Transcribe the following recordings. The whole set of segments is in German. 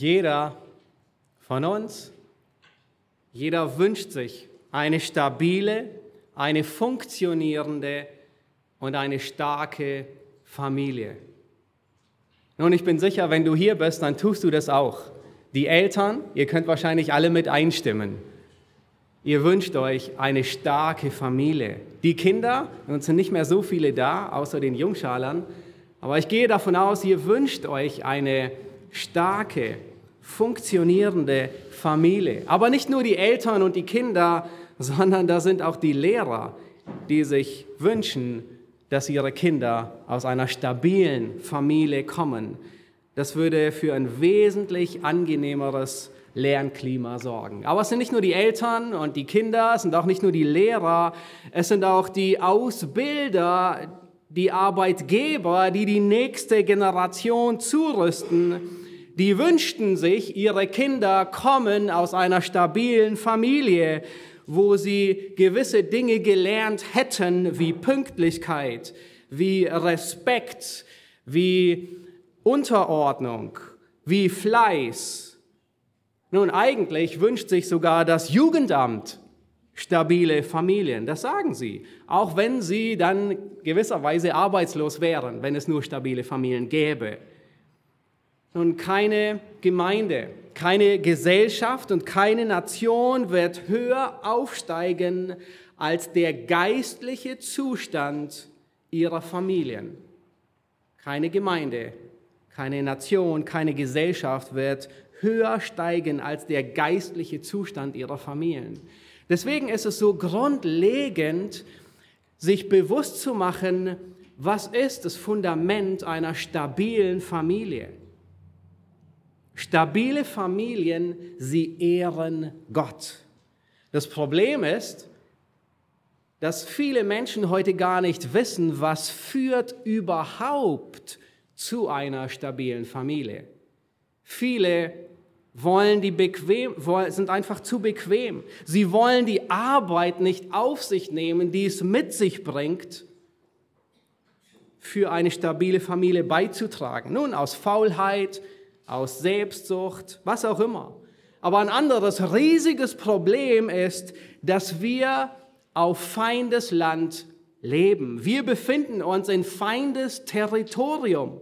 Jeder von uns, jeder wünscht sich eine stabile, eine funktionierende und eine starke Familie. Nun, ich bin sicher, wenn du hier bist, dann tust du das auch. Die Eltern, ihr könnt wahrscheinlich alle mit einstimmen. Ihr wünscht euch eine starke Familie. Die Kinder, uns sind nicht mehr so viele da, außer den Jungschalern, aber ich gehe davon aus, ihr wünscht euch eine starke, funktionierende Familie. Aber nicht nur die Eltern und die Kinder, sondern da sind auch die Lehrer, die sich wünschen, dass ihre Kinder aus einer stabilen Familie kommen. Das würde für ein wesentlich angenehmeres Lernklima sorgen. Aber es sind nicht nur die Eltern und die Kinder, es sind auch nicht nur die Lehrer, es sind auch die Ausbilder, die Arbeitgeber, die die nächste Generation zurüsten, die wünschten sich, ihre Kinder kommen aus einer stabilen Familie, wo sie gewisse Dinge gelernt hätten, wie Pünktlichkeit, wie Respekt, wie Unterordnung, wie Fleiß. Nun, eigentlich wünscht sich sogar das Jugendamt stabile Familien. Das sagen sie. Auch wenn sie dann gewisserweise arbeitslos wären, wenn es nur stabile Familien gäbe. Nun, keine Gemeinde, keine Gesellschaft und keine Nation wird höher aufsteigen als der geistliche Zustand ihrer Familien. Keine Gemeinde, keine Nation, keine Gesellschaft wird höher steigen als der geistliche Zustand ihrer Familien. Deswegen ist es so grundlegend, sich bewusst zu machen, was ist das Fundament einer stabilen Familie. Stabile Familien, sie ehren Gott. Das Problem ist, dass viele Menschen heute gar nicht wissen, was führt überhaupt zu einer stabilen Familie. Viele wollen die bequem, sind einfach zu bequem. Sie wollen die Arbeit nicht auf sich nehmen, die es mit sich bringt, für eine stabile Familie beizutragen. Nun, aus Faulheit, aus Selbstsucht, was auch immer. Aber ein anderes riesiges Problem ist, dass wir auf feindes Land leben. Wir befinden uns in feindes Territorium,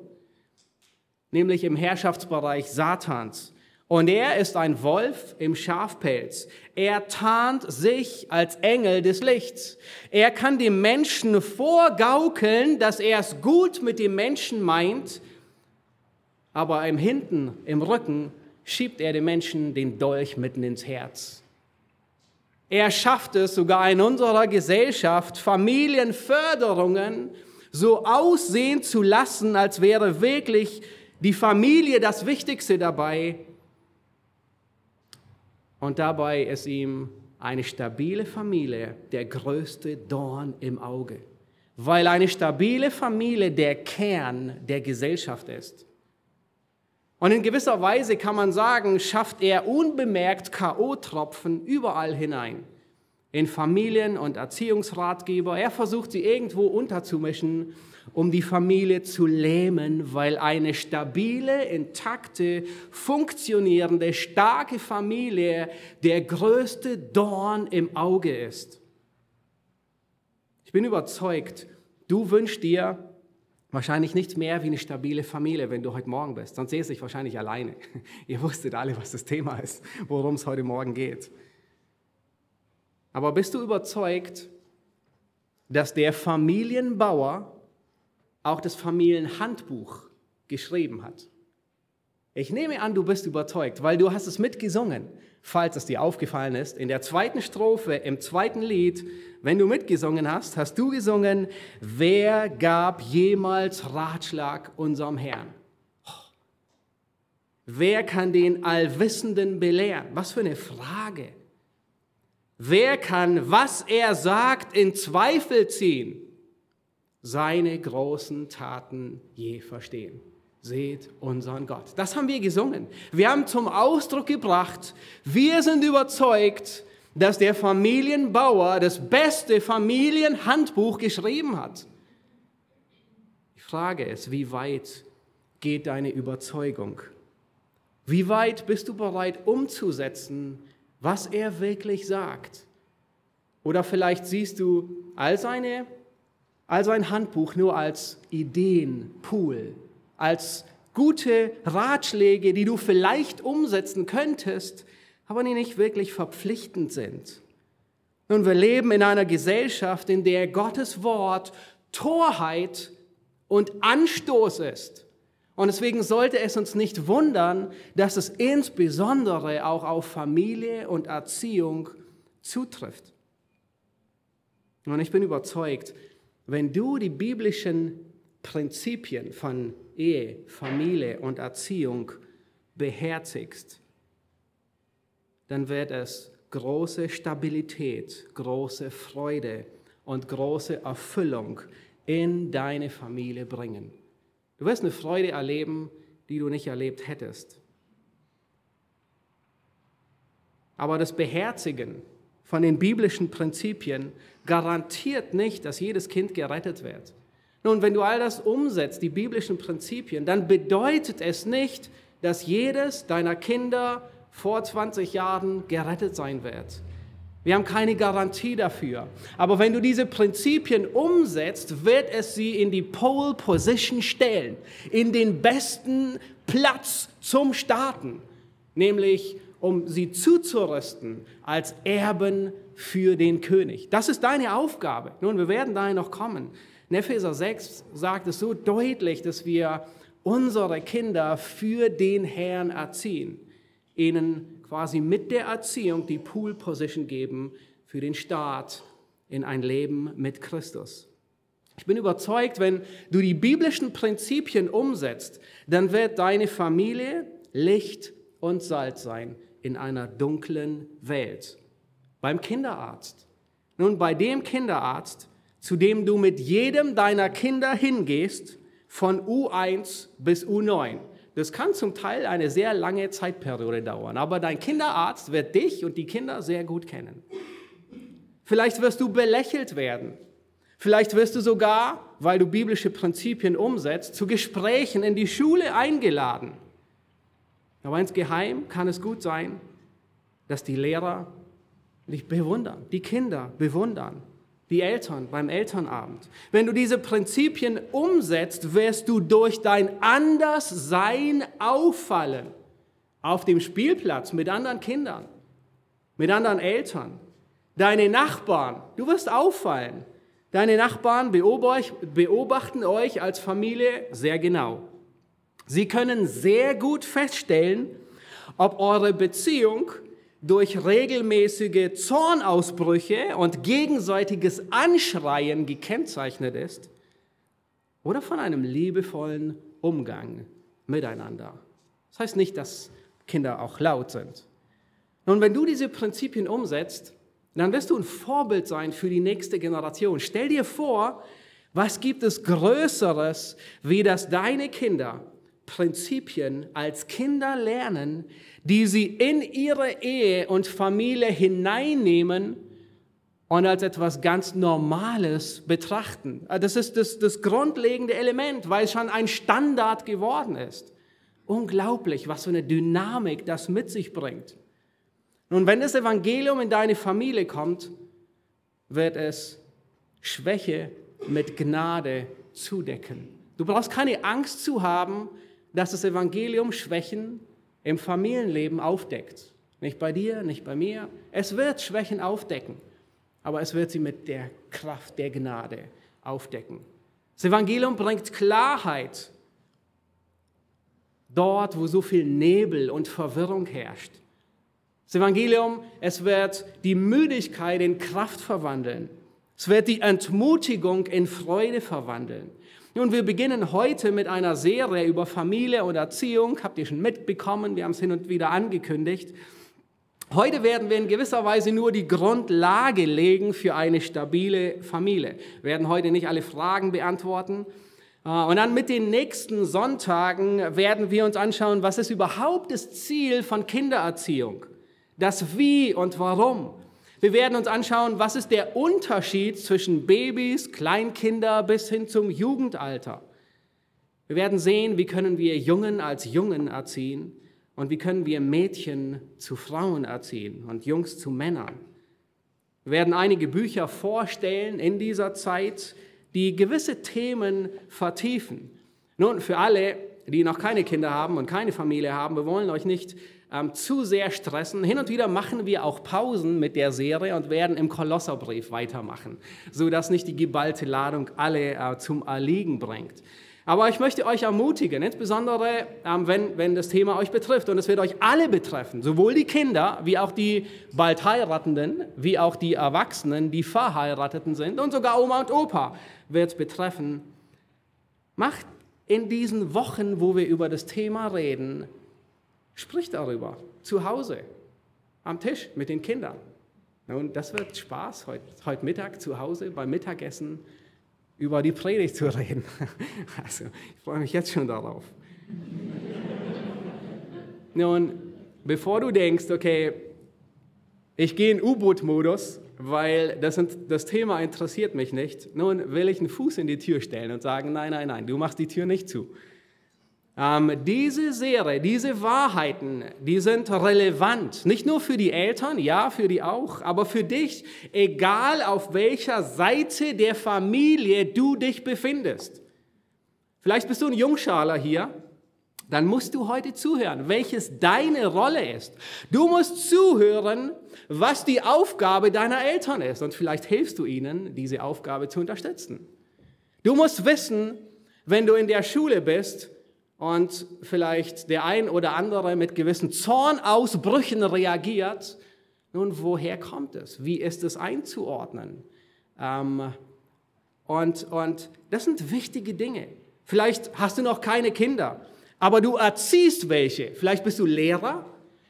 nämlich im Herrschaftsbereich Satans. Und er ist ein Wolf im Schafpelz. Er tarnt sich als Engel des Lichts. Er kann dem Menschen vorgaukeln, dass er es gut mit dem Menschen meint, aber im Hinten, im Rücken, schiebt er dem Menschen den Dolch mitten ins Herz. Er schafft es sogar in unserer Gesellschaft, Familienförderungen so aussehen zu lassen, als wäre wirklich die Familie das Wichtigste dabei und dabei ist ihm eine stabile Familie der größte Dorn im Auge, weil eine stabile Familie der Kern der Gesellschaft ist. Und in gewisser Weise kann man sagen, schafft er unbemerkt KO-Tropfen überall hinein. In Familien und Erziehungsratgeber. Er versucht sie irgendwo unterzumischen um die Familie zu lähmen, weil eine stabile, intakte, funktionierende, starke Familie der größte Dorn im Auge ist. Ich bin überzeugt, du wünschst dir wahrscheinlich nichts mehr wie eine stabile Familie, wenn du heute Morgen bist. Sonst säße ich wahrscheinlich alleine. Ihr wusstet alle, was das Thema ist, worum es heute Morgen geht. Aber bist du überzeugt, dass der Familienbauer auch das Familienhandbuch geschrieben hat. Ich nehme an, du bist überzeugt, weil du hast es mitgesungen, falls es dir aufgefallen ist. In der zweiten Strophe, im zweiten Lied, wenn du mitgesungen hast, hast du gesungen, wer gab jemals Ratschlag unserem Herrn? Wer kann den Allwissenden belehren? Was für eine Frage. Wer kann, was er sagt, in Zweifel ziehen? seine großen Taten je verstehen. Seht unseren Gott. Das haben wir gesungen. Wir haben zum Ausdruck gebracht, wir sind überzeugt, dass der Familienbauer das beste Familienhandbuch geschrieben hat. Die Frage ist, wie weit geht deine Überzeugung? Wie weit bist du bereit umzusetzen, was er wirklich sagt? Oder vielleicht siehst du all seine also ein Handbuch nur als Ideenpool, als gute Ratschläge, die du vielleicht umsetzen könntest, aber die nicht wirklich verpflichtend sind. Nun, wir leben in einer Gesellschaft, in der Gottes Wort Torheit und Anstoß ist. Und deswegen sollte es uns nicht wundern, dass es insbesondere auch auf Familie und Erziehung zutrifft. Und ich bin überzeugt, wenn du die biblischen Prinzipien von Ehe, Familie und Erziehung beherzigst, dann wird es große Stabilität, große Freude und große Erfüllung in deine Familie bringen. Du wirst eine Freude erleben, die du nicht erlebt hättest. Aber das Beherzigen von den biblischen Prinzipien garantiert nicht, dass jedes Kind gerettet wird. Nun, wenn du all das umsetzt, die biblischen Prinzipien, dann bedeutet es nicht, dass jedes deiner Kinder vor 20 Jahren gerettet sein wird. Wir haben keine Garantie dafür. Aber wenn du diese Prinzipien umsetzt, wird es sie in die Pole Position stellen, in den besten Platz zum Starten, nämlich um sie zuzurüsten als Erben für den König. Das ist deine Aufgabe. Nun, wir werden dahin noch kommen. In Epheser 6 sagt es so deutlich, dass wir unsere Kinder für den Herrn erziehen, ihnen quasi mit der Erziehung die Pool Position geben für den Start in ein Leben mit Christus. Ich bin überzeugt, wenn du die biblischen Prinzipien umsetzt, dann wird deine Familie Licht und Salz sein in einer dunklen Welt. Beim Kinderarzt. Nun, bei dem Kinderarzt, zu dem du mit jedem deiner Kinder hingehst, von U1 bis U9. Das kann zum Teil eine sehr lange Zeitperiode dauern, aber dein Kinderarzt wird dich und die Kinder sehr gut kennen. Vielleicht wirst du belächelt werden. Vielleicht wirst du sogar, weil du biblische Prinzipien umsetzt, zu Gesprächen in die Schule eingeladen. Aber insgeheim kann es gut sein, dass die Lehrer dich bewundern, die Kinder bewundern, die Eltern beim Elternabend. Wenn du diese Prinzipien umsetzt, wirst du durch dein Anderssein auffallen. Auf dem Spielplatz mit anderen Kindern, mit anderen Eltern. Deine Nachbarn, du wirst auffallen. Deine Nachbarn beobachten euch als Familie sehr genau. Sie können sehr gut feststellen, ob eure Beziehung durch regelmäßige Zornausbrüche und gegenseitiges Anschreien gekennzeichnet ist oder von einem liebevollen Umgang miteinander. Das heißt nicht, dass Kinder auch laut sind. Nun, wenn du diese Prinzipien umsetzt, dann wirst du ein Vorbild sein für die nächste Generation. Stell dir vor, was gibt es Größeres, wie dass deine Kinder Prinzipien als Kinder lernen, die sie in ihre Ehe und Familie hineinnehmen und als etwas ganz Normales betrachten. Das ist das, das grundlegende Element, weil es schon ein Standard geworden ist. Unglaublich, was für eine Dynamik das mit sich bringt. Nun, wenn das Evangelium in deine Familie kommt, wird es Schwäche mit Gnade zudecken. Du brauchst keine Angst zu haben, dass das Evangelium Schwächen im Familienleben aufdeckt. Nicht bei dir, nicht bei mir. Es wird Schwächen aufdecken, aber es wird sie mit der Kraft der Gnade aufdecken. Das Evangelium bringt Klarheit dort, wo so viel Nebel und Verwirrung herrscht. Das Evangelium, es wird die Müdigkeit in Kraft verwandeln. Es wird die Entmutigung in Freude verwandeln. Nun, wir beginnen heute mit einer Serie über Familie und Erziehung. Habt ihr schon mitbekommen? Wir haben es hin und wieder angekündigt. Heute werden wir in gewisser Weise nur die Grundlage legen für eine stabile Familie. Wir werden heute nicht alle Fragen beantworten. Äh, und dann mit den nächsten Sonntagen werden wir uns anschauen, was ist überhaupt das Ziel von Kindererziehung? Das Wie und Warum. Wir werden uns anschauen, was ist der Unterschied zwischen Babys, Kleinkinder bis hin zum Jugendalter. Wir werden sehen, wie können wir Jungen als Jungen erziehen Und wie können wir Mädchen zu Frauen erziehen und Jungs zu Männern? Wir werden einige Bücher vorstellen in dieser Zeit, die gewisse Themen vertiefen. Nun, für alle, die noch keine Kinder haben und keine Familie haben, wir wollen euch nicht ähm, zu sehr stressen. Hin und wieder machen wir auch Pausen mit der Serie und werden im Kolosserbrief weitermachen, sodass nicht die geballte Ladung alle äh, zum Erliegen bringt. Aber ich möchte euch ermutigen, insbesondere ähm, wenn, wenn das Thema euch betrifft, und es wird euch alle betreffen, sowohl die Kinder wie auch die bald Heiratenden, wie auch die Erwachsenen, die verheirateten sind, und sogar Oma und Opa wird es betreffen. Macht in diesen Wochen, wo wir über das Thema reden, Sprich darüber zu Hause, am Tisch mit den Kindern. Und das wird Spaß heute, heute Mittag zu Hause beim Mittagessen über die Predigt zu reden. Also, ich freue mich jetzt schon darauf. Nun, bevor du denkst, okay, ich gehe in U-Boot-Modus, weil das, das, Thema interessiert mich nicht, nun will ich einen Fuß in die Tür stellen und sagen, nein, nein, nein, du machst die Tür nicht zu. Ähm, diese Serie, diese Wahrheiten, die sind relevant. Nicht nur für die Eltern, ja, für die auch, aber für dich, egal auf welcher Seite der Familie du dich befindest. Vielleicht bist du ein Jungschaler hier, dann musst du heute zuhören, welches deine Rolle ist. Du musst zuhören, was die Aufgabe deiner Eltern ist und vielleicht hilfst du ihnen, diese Aufgabe zu unterstützen. Du musst wissen, wenn du in der Schule bist, und vielleicht der ein oder andere mit gewissen Zornausbrüchen reagiert. Nun, woher kommt es? Wie ist es einzuordnen? Ähm, und, und das sind wichtige Dinge. Vielleicht hast du noch keine Kinder, aber du erziehst welche. Vielleicht bist du Lehrer,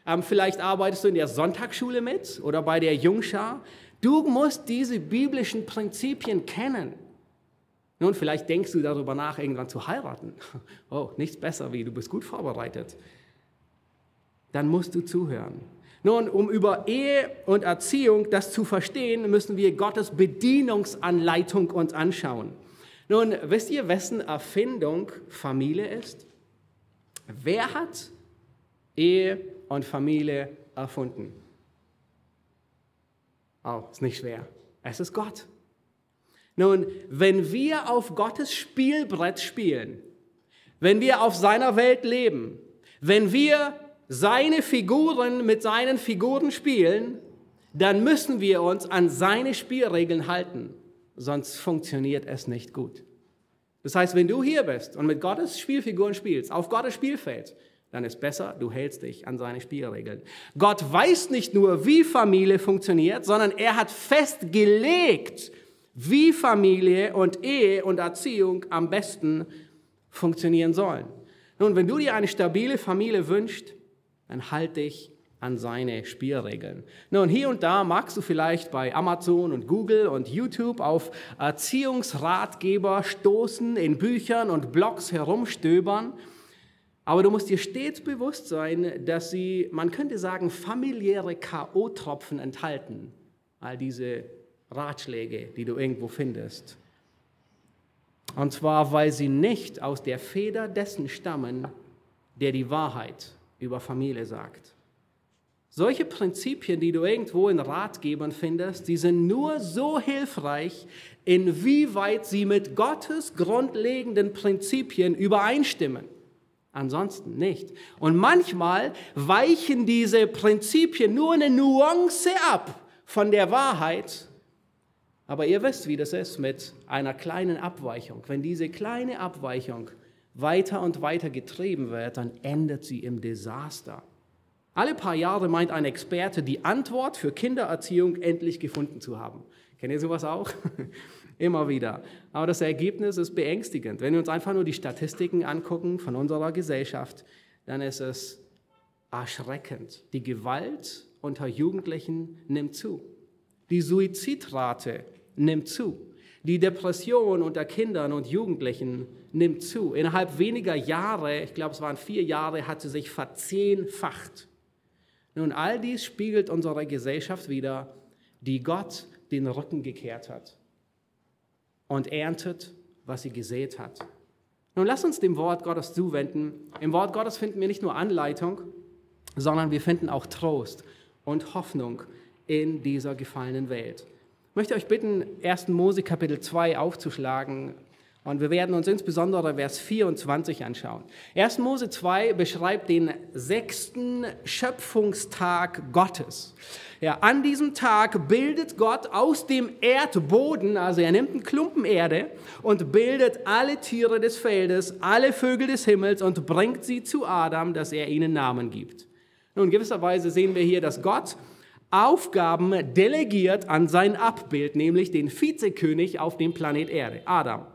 ähm, vielleicht arbeitest du in der Sonntagsschule mit oder bei der Jungschar. Du musst diese biblischen Prinzipien kennen. Nun, vielleicht denkst du darüber nach, irgendwann zu heiraten. Oh, nichts besser wie, du bist gut vorbereitet. Dann musst du zuhören. Nun, um über Ehe und Erziehung das zu verstehen, müssen wir Gottes Bedienungsanleitung uns anschauen. Nun, wisst ihr, wessen Erfindung Familie ist? Wer hat Ehe und Familie erfunden? Oh, ist nicht schwer. Es ist Gott. Nun, wenn wir auf Gottes Spielbrett spielen, wenn wir auf seiner Welt leben, wenn wir seine Figuren mit seinen Figuren spielen, dann müssen wir uns an seine Spielregeln halten, sonst funktioniert es nicht gut. Das heißt, wenn du hier bist und mit Gottes Spielfiguren spielst, auf Gottes Spielfeld, dann ist besser, du hältst dich an seine Spielregeln. Gott weiß nicht nur, wie Familie funktioniert, sondern er hat festgelegt, wie Familie und Ehe und Erziehung am besten funktionieren sollen. Nun, wenn du dir eine stabile Familie wünschst, dann halt dich an seine Spielregeln. Nun, hier und da magst du vielleicht bei Amazon und Google und YouTube auf Erziehungsratgeber stoßen, in Büchern und Blogs herumstöbern, aber du musst dir stets bewusst sein, dass sie, man könnte sagen, familiäre K.O.-Tropfen enthalten. All diese Ratschläge, die du irgendwo findest. Und zwar, weil sie nicht aus der Feder dessen stammen, der die Wahrheit über Familie sagt. Solche Prinzipien, die du irgendwo in Ratgebern findest, die sind nur so hilfreich, inwieweit sie mit Gottes grundlegenden Prinzipien übereinstimmen. Ansonsten nicht. Und manchmal weichen diese Prinzipien nur eine Nuance ab von der Wahrheit aber ihr wisst, wie das ist mit einer kleinen Abweichung. Wenn diese kleine Abweichung weiter und weiter getrieben wird, dann endet sie im Desaster. Alle paar Jahre meint ein Experte, die Antwort für Kindererziehung endlich gefunden zu haben. Kennt ihr sowas auch? Immer wieder. Aber das Ergebnis ist beängstigend. Wenn wir uns einfach nur die Statistiken angucken von unserer Gesellschaft, dann ist es erschreckend. Die Gewalt unter Jugendlichen nimmt zu. Die Suizidrate nimmt zu. Die Depression unter Kindern und Jugendlichen nimmt zu. Innerhalb weniger Jahre, ich glaube es waren vier Jahre, hat sie sich verzehnfacht. Nun, all dies spiegelt unsere Gesellschaft wieder, die Gott den Rücken gekehrt hat und erntet, was sie gesät hat. Nun lass uns dem Wort Gottes zuwenden. Im Wort Gottes finden wir nicht nur Anleitung, sondern wir finden auch Trost und Hoffnung in dieser gefallenen Welt. Ich möchte euch bitten, 1. Mose Kapitel 2 aufzuschlagen, und wir werden uns insbesondere Vers 24 anschauen. 1. Mose 2 beschreibt den sechsten Schöpfungstag Gottes. Ja, an diesem Tag bildet Gott aus dem Erdboden, also er nimmt einen Klumpen Erde und bildet alle Tiere des Feldes, alle Vögel des Himmels und bringt sie zu Adam, dass er ihnen Namen gibt. Nun, in gewisser Weise sehen wir hier, dass Gott Aufgaben delegiert an sein Abbild, nämlich den Vizekönig auf dem Planet Erde, Adam.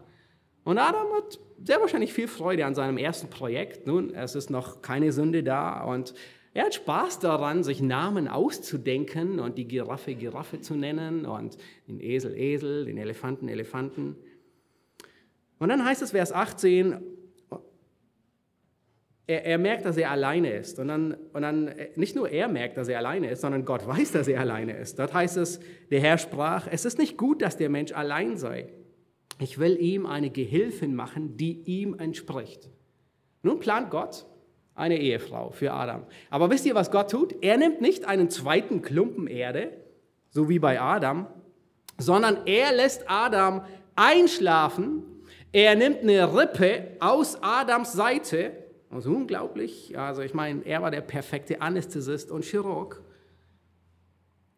Und Adam hat sehr wahrscheinlich viel Freude an seinem ersten Projekt. Nun, es ist noch keine Sünde da und er hat Spaß daran, sich Namen auszudenken und die Giraffe Giraffe zu nennen und den Esel Esel, den Elefanten Elefanten. Und dann heißt es Vers 18, er, er, merkt, dass er alleine ist. Und dann, und dann nicht nur er merkt, dass er alleine ist, sondern Gott weiß, dass er alleine ist. Dort heißt es, der Herr sprach, es ist nicht gut, dass der Mensch allein sei. Ich will ihm eine Gehilfin machen, die ihm entspricht. Nun plant Gott eine Ehefrau für Adam. Aber wisst ihr, was Gott tut? Er nimmt nicht einen zweiten Klumpen Erde, so wie bei Adam, sondern er lässt Adam einschlafen. Er nimmt eine Rippe aus Adams Seite. Also unglaublich. Also ich meine, er war der perfekte Anästhesist und Chirurg.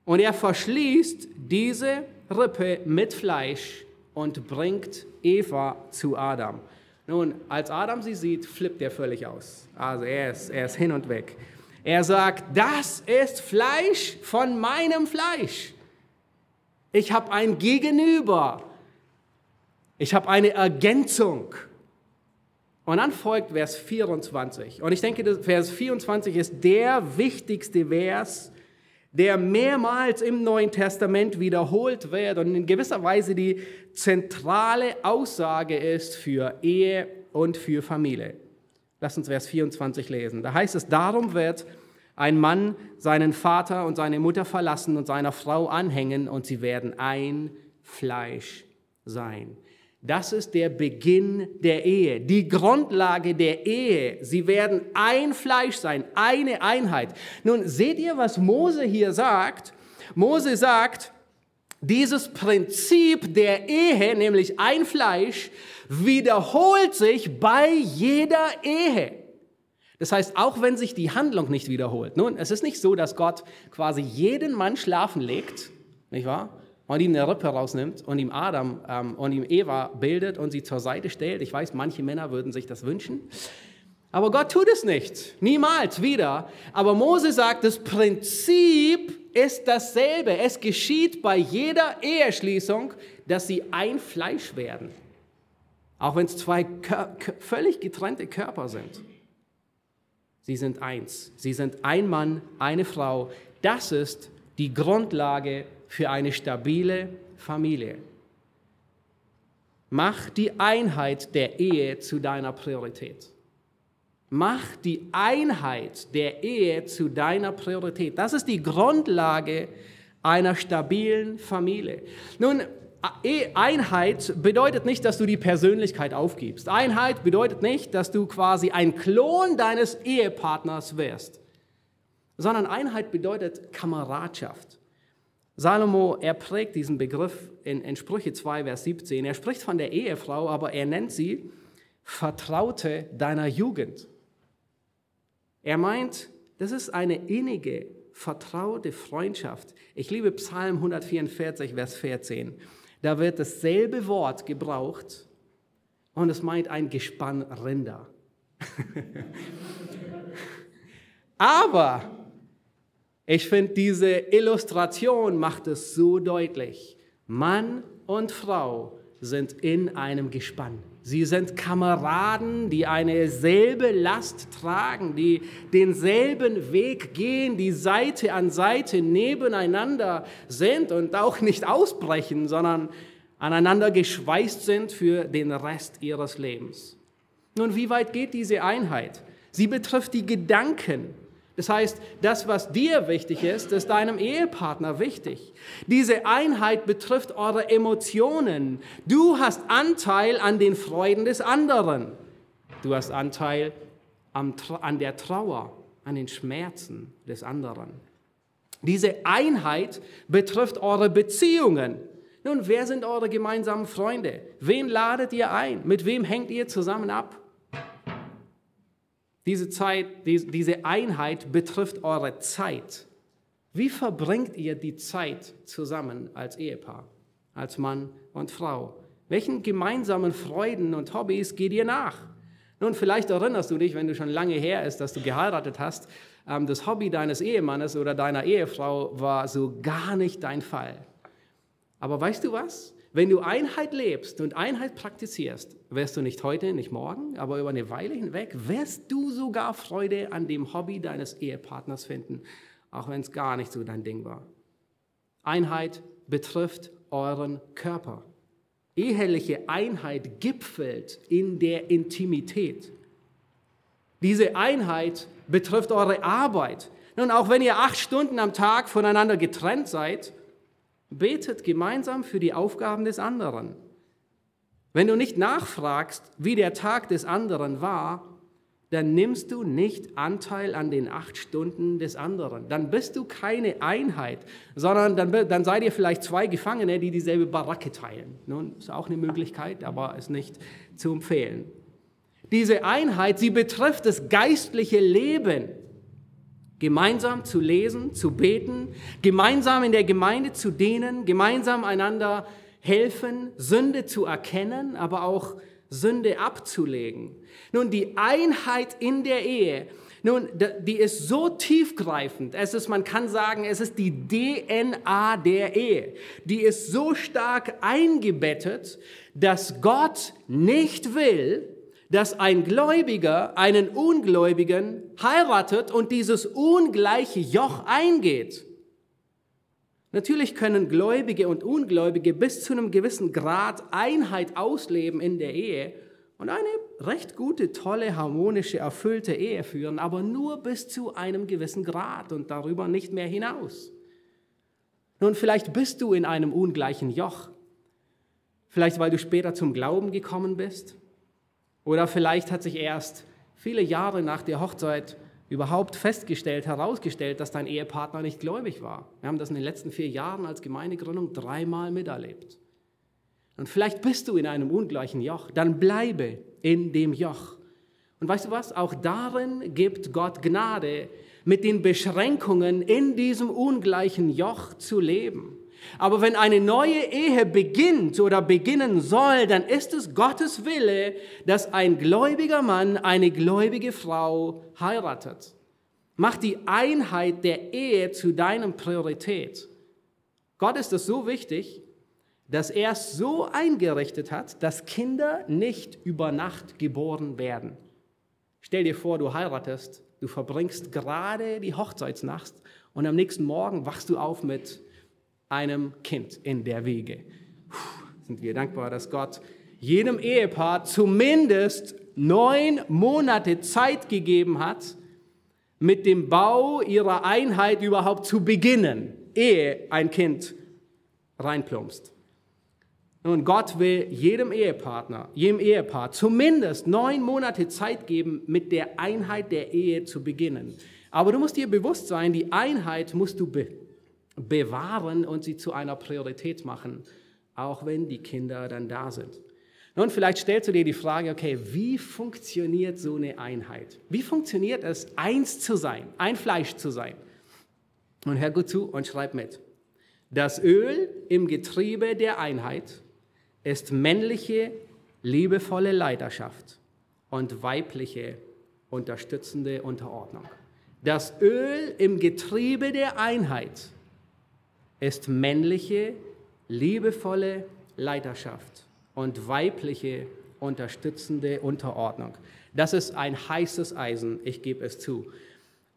Und er verschließt diese Rippe mit Fleisch und bringt Eva zu Adam. Nun, als Adam sie sieht, flippt er völlig aus. Also er ist, er ist hin und weg. Er sagt, das ist Fleisch von meinem Fleisch. Ich habe ein Gegenüber. Ich habe eine Ergänzung. Und dann folgt Vers 24. Und ich denke, Vers 24 ist der wichtigste Vers der mehrmals im Neuen Testament wiederholt wird und in gewisser Weise die zentrale Aussage ist für Ehe und für Familie. Lass uns Vers 24 lesen. Da heißt es, darum wird ein Mann seinen Vater und seine Mutter verlassen und seiner Frau anhängen und sie werden ein Fleisch sein. Das ist der Beginn der Ehe, die Grundlage der Ehe. Sie werden ein Fleisch sein, eine Einheit. Nun seht ihr, was Mose hier sagt? Mose sagt, dieses Prinzip der Ehe, nämlich ein Fleisch, wiederholt sich bei jeder Ehe. Das heißt, auch wenn sich die Handlung nicht wiederholt. Nun, es ist nicht so, dass Gott quasi jeden Mann schlafen legt, nicht wahr? Und ihm eine Rippe rausnimmt und ihm Adam ähm, und ihm Eva bildet und sie zur Seite stellt. Ich weiß, manche Männer würden sich das wünschen. Aber Gott tut es nicht. Niemals wieder. Aber Mose sagt, das Prinzip ist dasselbe. Es geschieht bei jeder Eheschließung, dass sie ein Fleisch werden. Auch wenn es zwei völlig getrennte Körper sind. Sie sind eins. Sie sind ein Mann, eine Frau. Das ist die Grundlage für eine stabile Familie. Mach die Einheit der Ehe zu deiner Priorität. Mach die Einheit der Ehe zu deiner Priorität. Das ist die Grundlage einer stabilen Familie. Nun, e, Einheit bedeutet nicht, dass du die Persönlichkeit aufgibst. Einheit bedeutet nicht, dass du quasi ein Klon deines Ehepartners wirst, sondern Einheit bedeutet Kameradschaft. Salomo, er prägt diesen Begriff in, in Sprüche 2, Vers 17. Er spricht von der Ehefrau, aber er nennt sie Vertraute deiner Jugend. Er meint, das ist eine innige, vertraute Freundschaft. Ich liebe Psalm 144, Vers 14. Da wird dasselbe Wort gebraucht und es meint ein Gespann Rinder. Aber ich finde, diese Illustration macht es so deutlich. Mann und Frau sind in einem Gespann. Sie sind Kameraden, die eine selbe Last tragen, die denselben Weg gehen, die Seite an Seite nebeneinander sind und auch nicht ausbrechen, sondern aneinander geschweißt sind für den Rest ihres Lebens. Nun, wie weit geht diese Einheit? Sie betrifft die Gedanken, das heißt, das, was dir wichtig ist, ist deinem Ehepartner wichtig. Diese Einheit betrifft eure Emotionen. Du hast Anteil an den Freuden des anderen. Du hast Anteil an der Trauer an den Schmerzen des anderen. Diese Einheit betrifft eure Beziehungen. Nun, wer sind eure gemeinsamen Freunde? Wen ladet ihr ein? Mit wem hängt ihr zusammen ab? Diese Zeit, diese Einheit betrifft eure Zeit. Wie verbringt ihr die Zeit zusammen als Ehepaar, als Mann und Frau? Welchen gemeinsamen Freuden und Hobbys geht ihr nach? Nun, vielleicht erinnerst du dich, wenn du schon lange her ist, dass du geheiratet hast, ähm, das Hobby deines Ehemannes oder deiner Ehefrau war so gar nicht dein Fall. Aber weißt du was? Wenn du Einheit lebst und Einheit praktizierst, wirst du nicht heute, nicht morgen, aber über eine Weile hinweg, wirst du sogar Freude an dem Hobby deines Ehepartners finden, auch wenn es gar nicht so dein Ding war. Einheit betrifft euren Körper. Eheliche Einheit gipfelt in der Intimität. Diese Einheit betrifft eure Arbeit. Nun, auch wenn ihr acht Stunden am Tag voneinander getrennt seid, betet gemeinsam für die Aufgaben des anderen. Wenn du nicht nachfragst, wie der Tag des anderen war, dann nimmst du nicht Anteil an den acht Stunden des anderen. Dann bist du keine Einheit, sondern dann, dann seid ihr vielleicht zwei Gefangene, die dieselbe Baracke teilen. Nun, ist auch eine Möglichkeit, aber ist nicht zu empfehlen. Diese Einheit, sie betrifft das geistliche Leben gemeinsam zu lesen, zu beten, gemeinsam in der Gemeinde zu dienen, gemeinsam einander helfen, Sünde zu erkennen, aber auch Sünde abzulegen. Nun, die Einheit in der Ehe, nun, die ist so tiefgreifend. Es ist, man kann sagen, es ist die DNA der Ehe. Die ist so stark eingebettet, dass Gott nicht will, dass ein Gläubiger einen Ungläubigen heiratet und dieses ungleiche Joch eingeht. Natürlich können Gläubige und Ungläubige bis zu einem gewissen Grad Einheit ausleben in der Ehe und eine recht gute, tolle, harmonische, erfüllte Ehe führen, aber nur bis zu einem gewissen Grad und darüber nicht mehr hinaus. Nun, vielleicht bist du in einem ungleichen Joch. Vielleicht, weil du später zum Glauben gekommen bist. Oder vielleicht hat sich erst viele Jahre nach der Hochzeit überhaupt festgestellt, herausgestellt, dass dein Ehepartner nicht gläubig war. Wir haben das in den letzten vier Jahren als Gemeindegründung dreimal miterlebt. Und vielleicht bist du in einem ungleichen Joch, dann bleibe in dem Joch. Und weißt du was? Auch darin gibt Gott Gnade, mit den Beschränkungen in diesem ungleichen Joch zu leben. Aber wenn eine neue Ehe beginnt oder beginnen soll, dann ist es Gottes Wille, dass ein gläubiger Mann eine gläubige Frau heiratet. Mach die Einheit der Ehe zu deinem Priorität. Gott ist es so wichtig, dass er es so eingerichtet hat, dass Kinder nicht über Nacht geboren werden. Stell dir vor, du heiratest, du verbringst gerade die Hochzeitsnacht und am nächsten Morgen wachst du auf mit einem Kind in der Wege. Puh, sind wir dankbar, dass Gott jedem Ehepaar zumindest neun Monate Zeit gegeben hat, mit dem Bau ihrer Einheit überhaupt zu beginnen, ehe ein Kind reinplumpst. Nun, Gott will jedem Ehepartner, jedem Ehepaar zumindest neun Monate Zeit geben, mit der Einheit der Ehe zu beginnen. Aber du musst dir bewusst sein, die Einheit musst du bewahren und sie zu einer Priorität machen, auch wenn die Kinder dann da sind. Nun, vielleicht stellst du dir die Frage, okay, wie funktioniert so eine Einheit? Wie funktioniert es, eins zu sein, ein Fleisch zu sein? Und hör gut zu und schreib mit. Das Öl im Getriebe der Einheit ist männliche, liebevolle Leiterschaft und weibliche, unterstützende Unterordnung. Das Öl im Getriebe der Einheit ist männliche, liebevolle Leiterschaft und weibliche, unterstützende Unterordnung. Das ist ein heißes Eisen, ich gebe es zu.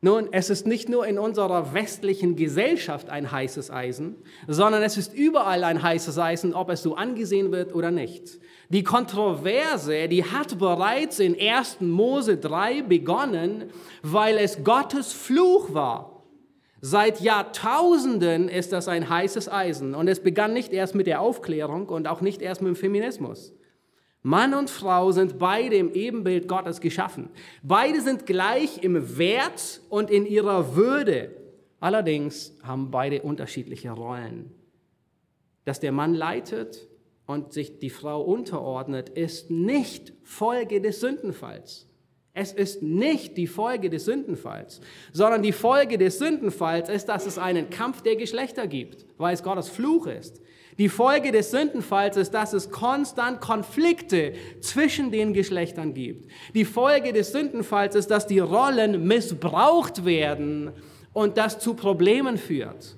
Nun, es ist nicht nur in unserer westlichen Gesellschaft ein heißes Eisen, sondern es ist überall ein heißes Eisen, ob es so angesehen wird oder nicht. Die Kontroverse, die hat bereits in 1. Mose 3 begonnen, weil es Gottes Fluch war. Seit Jahrtausenden ist das ein heißes Eisen und es begann nicht erst mit der Aufklärung und auch nicht erst mit dem Feminismus. Mann und Frau sind beide im Ebenbild Gottes geschaffen. Beide sind gleich im Wert und in ihrer Würde. Allerdings haben beide unterschiedliche Rollen. Dass der Mann leitet und sich die Frau unterordnet, ist nicht Folge des Sündenfalls. Es ist nicht die Folge des Sündenfalls, sondern die Folge des Sündenfalls ist, dass es einen Kampf der Geschlechter gibt, weil es Gottes Fluch ist. Die Folge des Sündenfalls ist, dass es konstant Konflikte zwischen den Geschlechtern gibt. Die Folge des Sündenfalls ist, dass die Rollen missbraucht werden und das zu Problemen führt.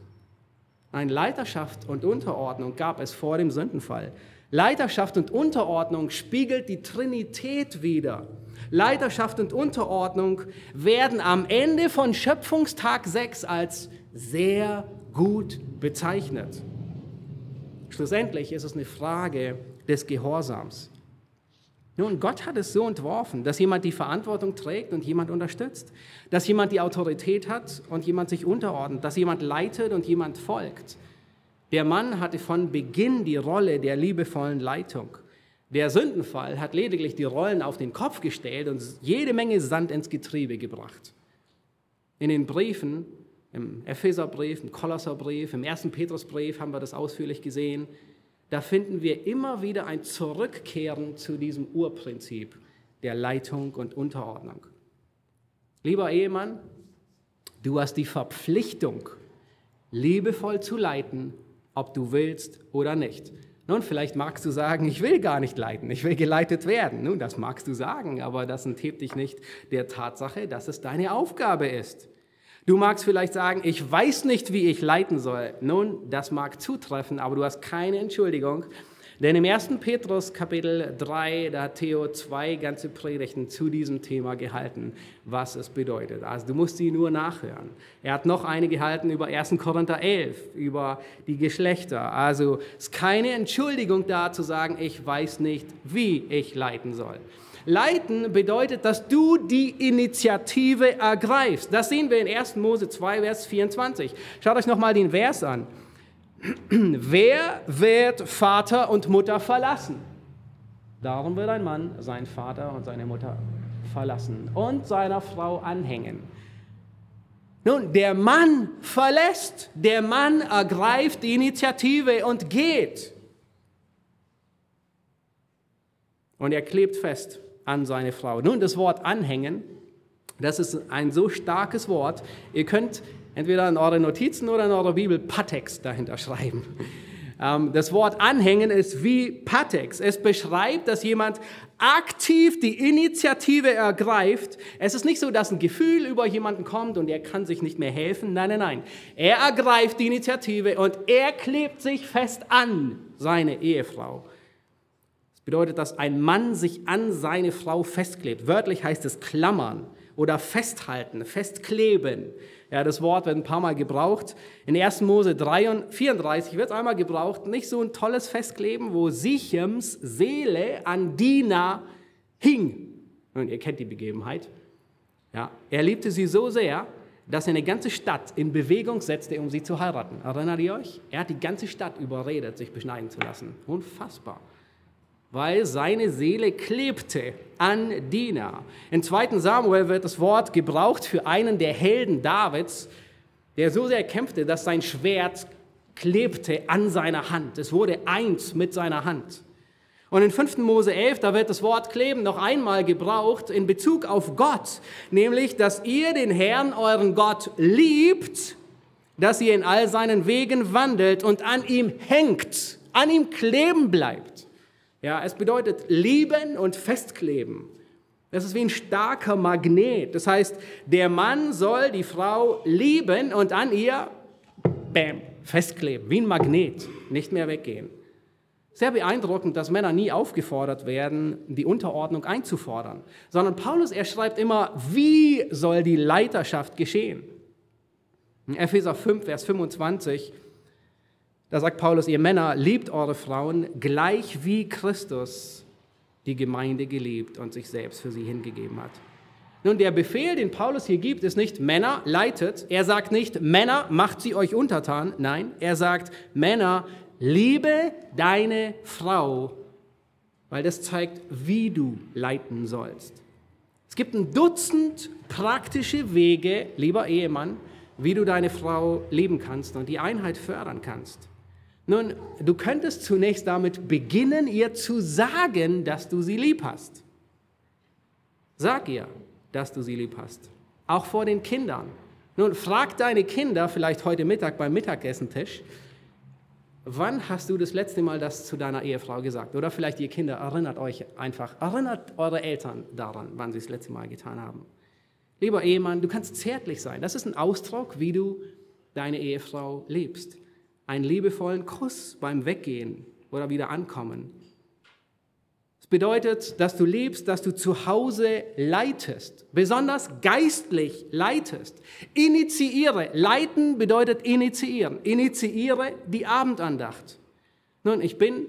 Eine Leiterschaft und Unterordnung gab es vor dem Sündenfall. Leiterschaft und Unterordnung spiegelt die Trinität wider. Leiterschaft und Unterordnung werden am Ende von Schöpfungstag 6 als sehr gut bezeichnet. Schlussendlich ist es eine Frage des Gehorsams. Nun, Gott hat es so entworfen, dass jemand die Verantwortung trägt und jemand unterstützt, dass jemand die Autorität hat und jemand sich unterordnet, dass jemand leitet und jemand folgt. Der Mann hatte von Beginn die Rolle der liebevollen Leitung. Der Sündenfall hat lediglich die Rollen auf den Kopf gestellt und jede Menge Sand ins Getriebe gebracht. In den Briefen im Epheserbrief, im Kolosserbrief, im ersten Petrusbrief haben wir das ausführlich gesehen. Da finden wir immer wieder ein Zurückkehren zu diesem Urprinzip der Leitung und Unterordnung. Lieber Ehemann, du hast die Verpflichtung, liebevoll zu leiten, ob du willst oder nicht. Nun, vielleicht magst du sagen, ich will gar nicht leiten, ich will geleitet werden. Nun, das magst du sagen, aber das enthebt dich nicht der Tatsache, dass es deine Aufgabe ist. Du magst vielleicht sagen, ich weiß nicht, wie ich leiten soll. Nun, das mag zutreffen, aber du hast keine Entschuldigung. Denn im 1. Petrus Kapitel 3, da hat Theo zwei ganze Predigten zu diesem Thema gehalten, was es bedeutet. Also du musst sie nur nachhören. Er hat noch eine gehalten über 1. Korinther 11, über die Geschlechter. Also es ist keine Entschuldigung da zu sagen, ich weiß nicht, wie ich leiten soll. Leiten bedeutet, dass du die Initiative ergreifst. Das sehen wir in 1. Mose 2, Vers 24. Schaut euch nochmal den Vers an. Wer wird Vater und Mutter verlassen? Darum wird ein Mann seinen Vater und seine Mutter verlassen und seiner Frau anhängen. Nun, der Mann verlässt, der Mann ergreift die Initiative und geht. Und er klebt fest an seine Frau. Nun, das Wort anhängen, das ist ein so starkes Wort, ihr könnt entweder in eure Notizen oder in eurer Bibel Patex dahinter schreiben. Ähm, das Wort anhängen ist wie Patex. Es beschreibt, dass jemand aktiv die Initiative ergreift. Es ist nicht so, dass ein Gefühl über jemanden kommt und er kann sich nicht mehr helfen. Nein, nein, nein. Er ergreift die Initiative und er klebt sich fest an seine Ehefrau bedeutet, dass ein Mann sich an seine Frau festklebt. Wörtlich heißt es klammern oder festhalten, festkleben. Ja, das Wort wird ein paar Mal gebraucht. In 1. Mose 34 wird es einmal gebraucht. Nicht so ein tolles Festkleben, wo Sichems Seele an Dina hing. Und ihr kennt die Begebenheit. Ja, er liebte sie so sehr, dass er eine ganze Stadt in Bewegung setzte, um sie zu heiraten. Erinnert ihr euch? Er hat die ganze Stadt überredet, sich beschneiden zu lassen. Unfassbar weil seine Seele klebte an Dina. In 2. Samuel wird das Wort gebraucht für einen der Helden Davids, der so sehr kämpfte, dass sein Schwert klebte an seiner Hand. Es wurde eins mit seiner Hand. Und in 5. Mose 11, da wird das Wort kleben noch einmal gebraucht in Bezug auf Gott, nämlich, dass ihr den Herrn, euren Gott, liebt, dass ihr in all seinen Wegen wandelt und an ihm hängt, an ihm kleben bleibt. Ja, es bedeutet lieben und festkleben. Das ist wie ein starker Magnet. Das heißt, der Mann soll die Frau lieben und an ihr, bam, festkleben, wie ein Magnet, nicht mehr weggehen. Sehr beeindruckend, dass Männer nie aufgefordert werden, die Unterordnung einzufordern, sondern Paulus, er schreibt immer, wie soll die Leiterschaft geschehen? In Epheser 5, Vers 25 da sagt Paulus, ihr Männer, liebt eure Frauen gleich wie Christus die Gemeinde geliebt und sich selbst für sie hingegeben hat. Nun, der Befehl, den Paulus hier gibt, ist nicht Männer leitet. Er sagt nicht Männer macht sie euch untertan. Nein, er sagt Männer liebe deine Frau weil das zeigt, wie du leiten sollst. Es gibt ein Dutzend praktische Wege, lieber Ehemann, wie du deine Frau lieben kannst und die Einheit fördern kannst. Nun, du könntest zunächst damit beginnen, ihr zu sagen, dass du sie lieb hast. Sag ihr, dass du sie lieb hast. Auch vor den Kindern. Nun, frag deine Kinder vielleicht heute Mittag beim Mittagessentisch, wann hast du das letzte Mal das zu deiner Ehefrau gesagt? Oder vielleicht ihr Kinder, erinnert euch einfach, erinnert eure Eltern daran, wann sie das letzte Mal getan haben. Lieber Ehemann, du kannst zärtlich sein. Das ist ein Ausdruck, wie du deine Ehefrau liebst. Einen liebevollen Kuss beim Weggehen oder wieder ankommen bedeutet, dass du lebst, dass du zu Hause leitest, besonders geistlich leitest. Initiiere. Leiten bedeutet initiieren. Initiiere die Abendandacht. Nun, ich bin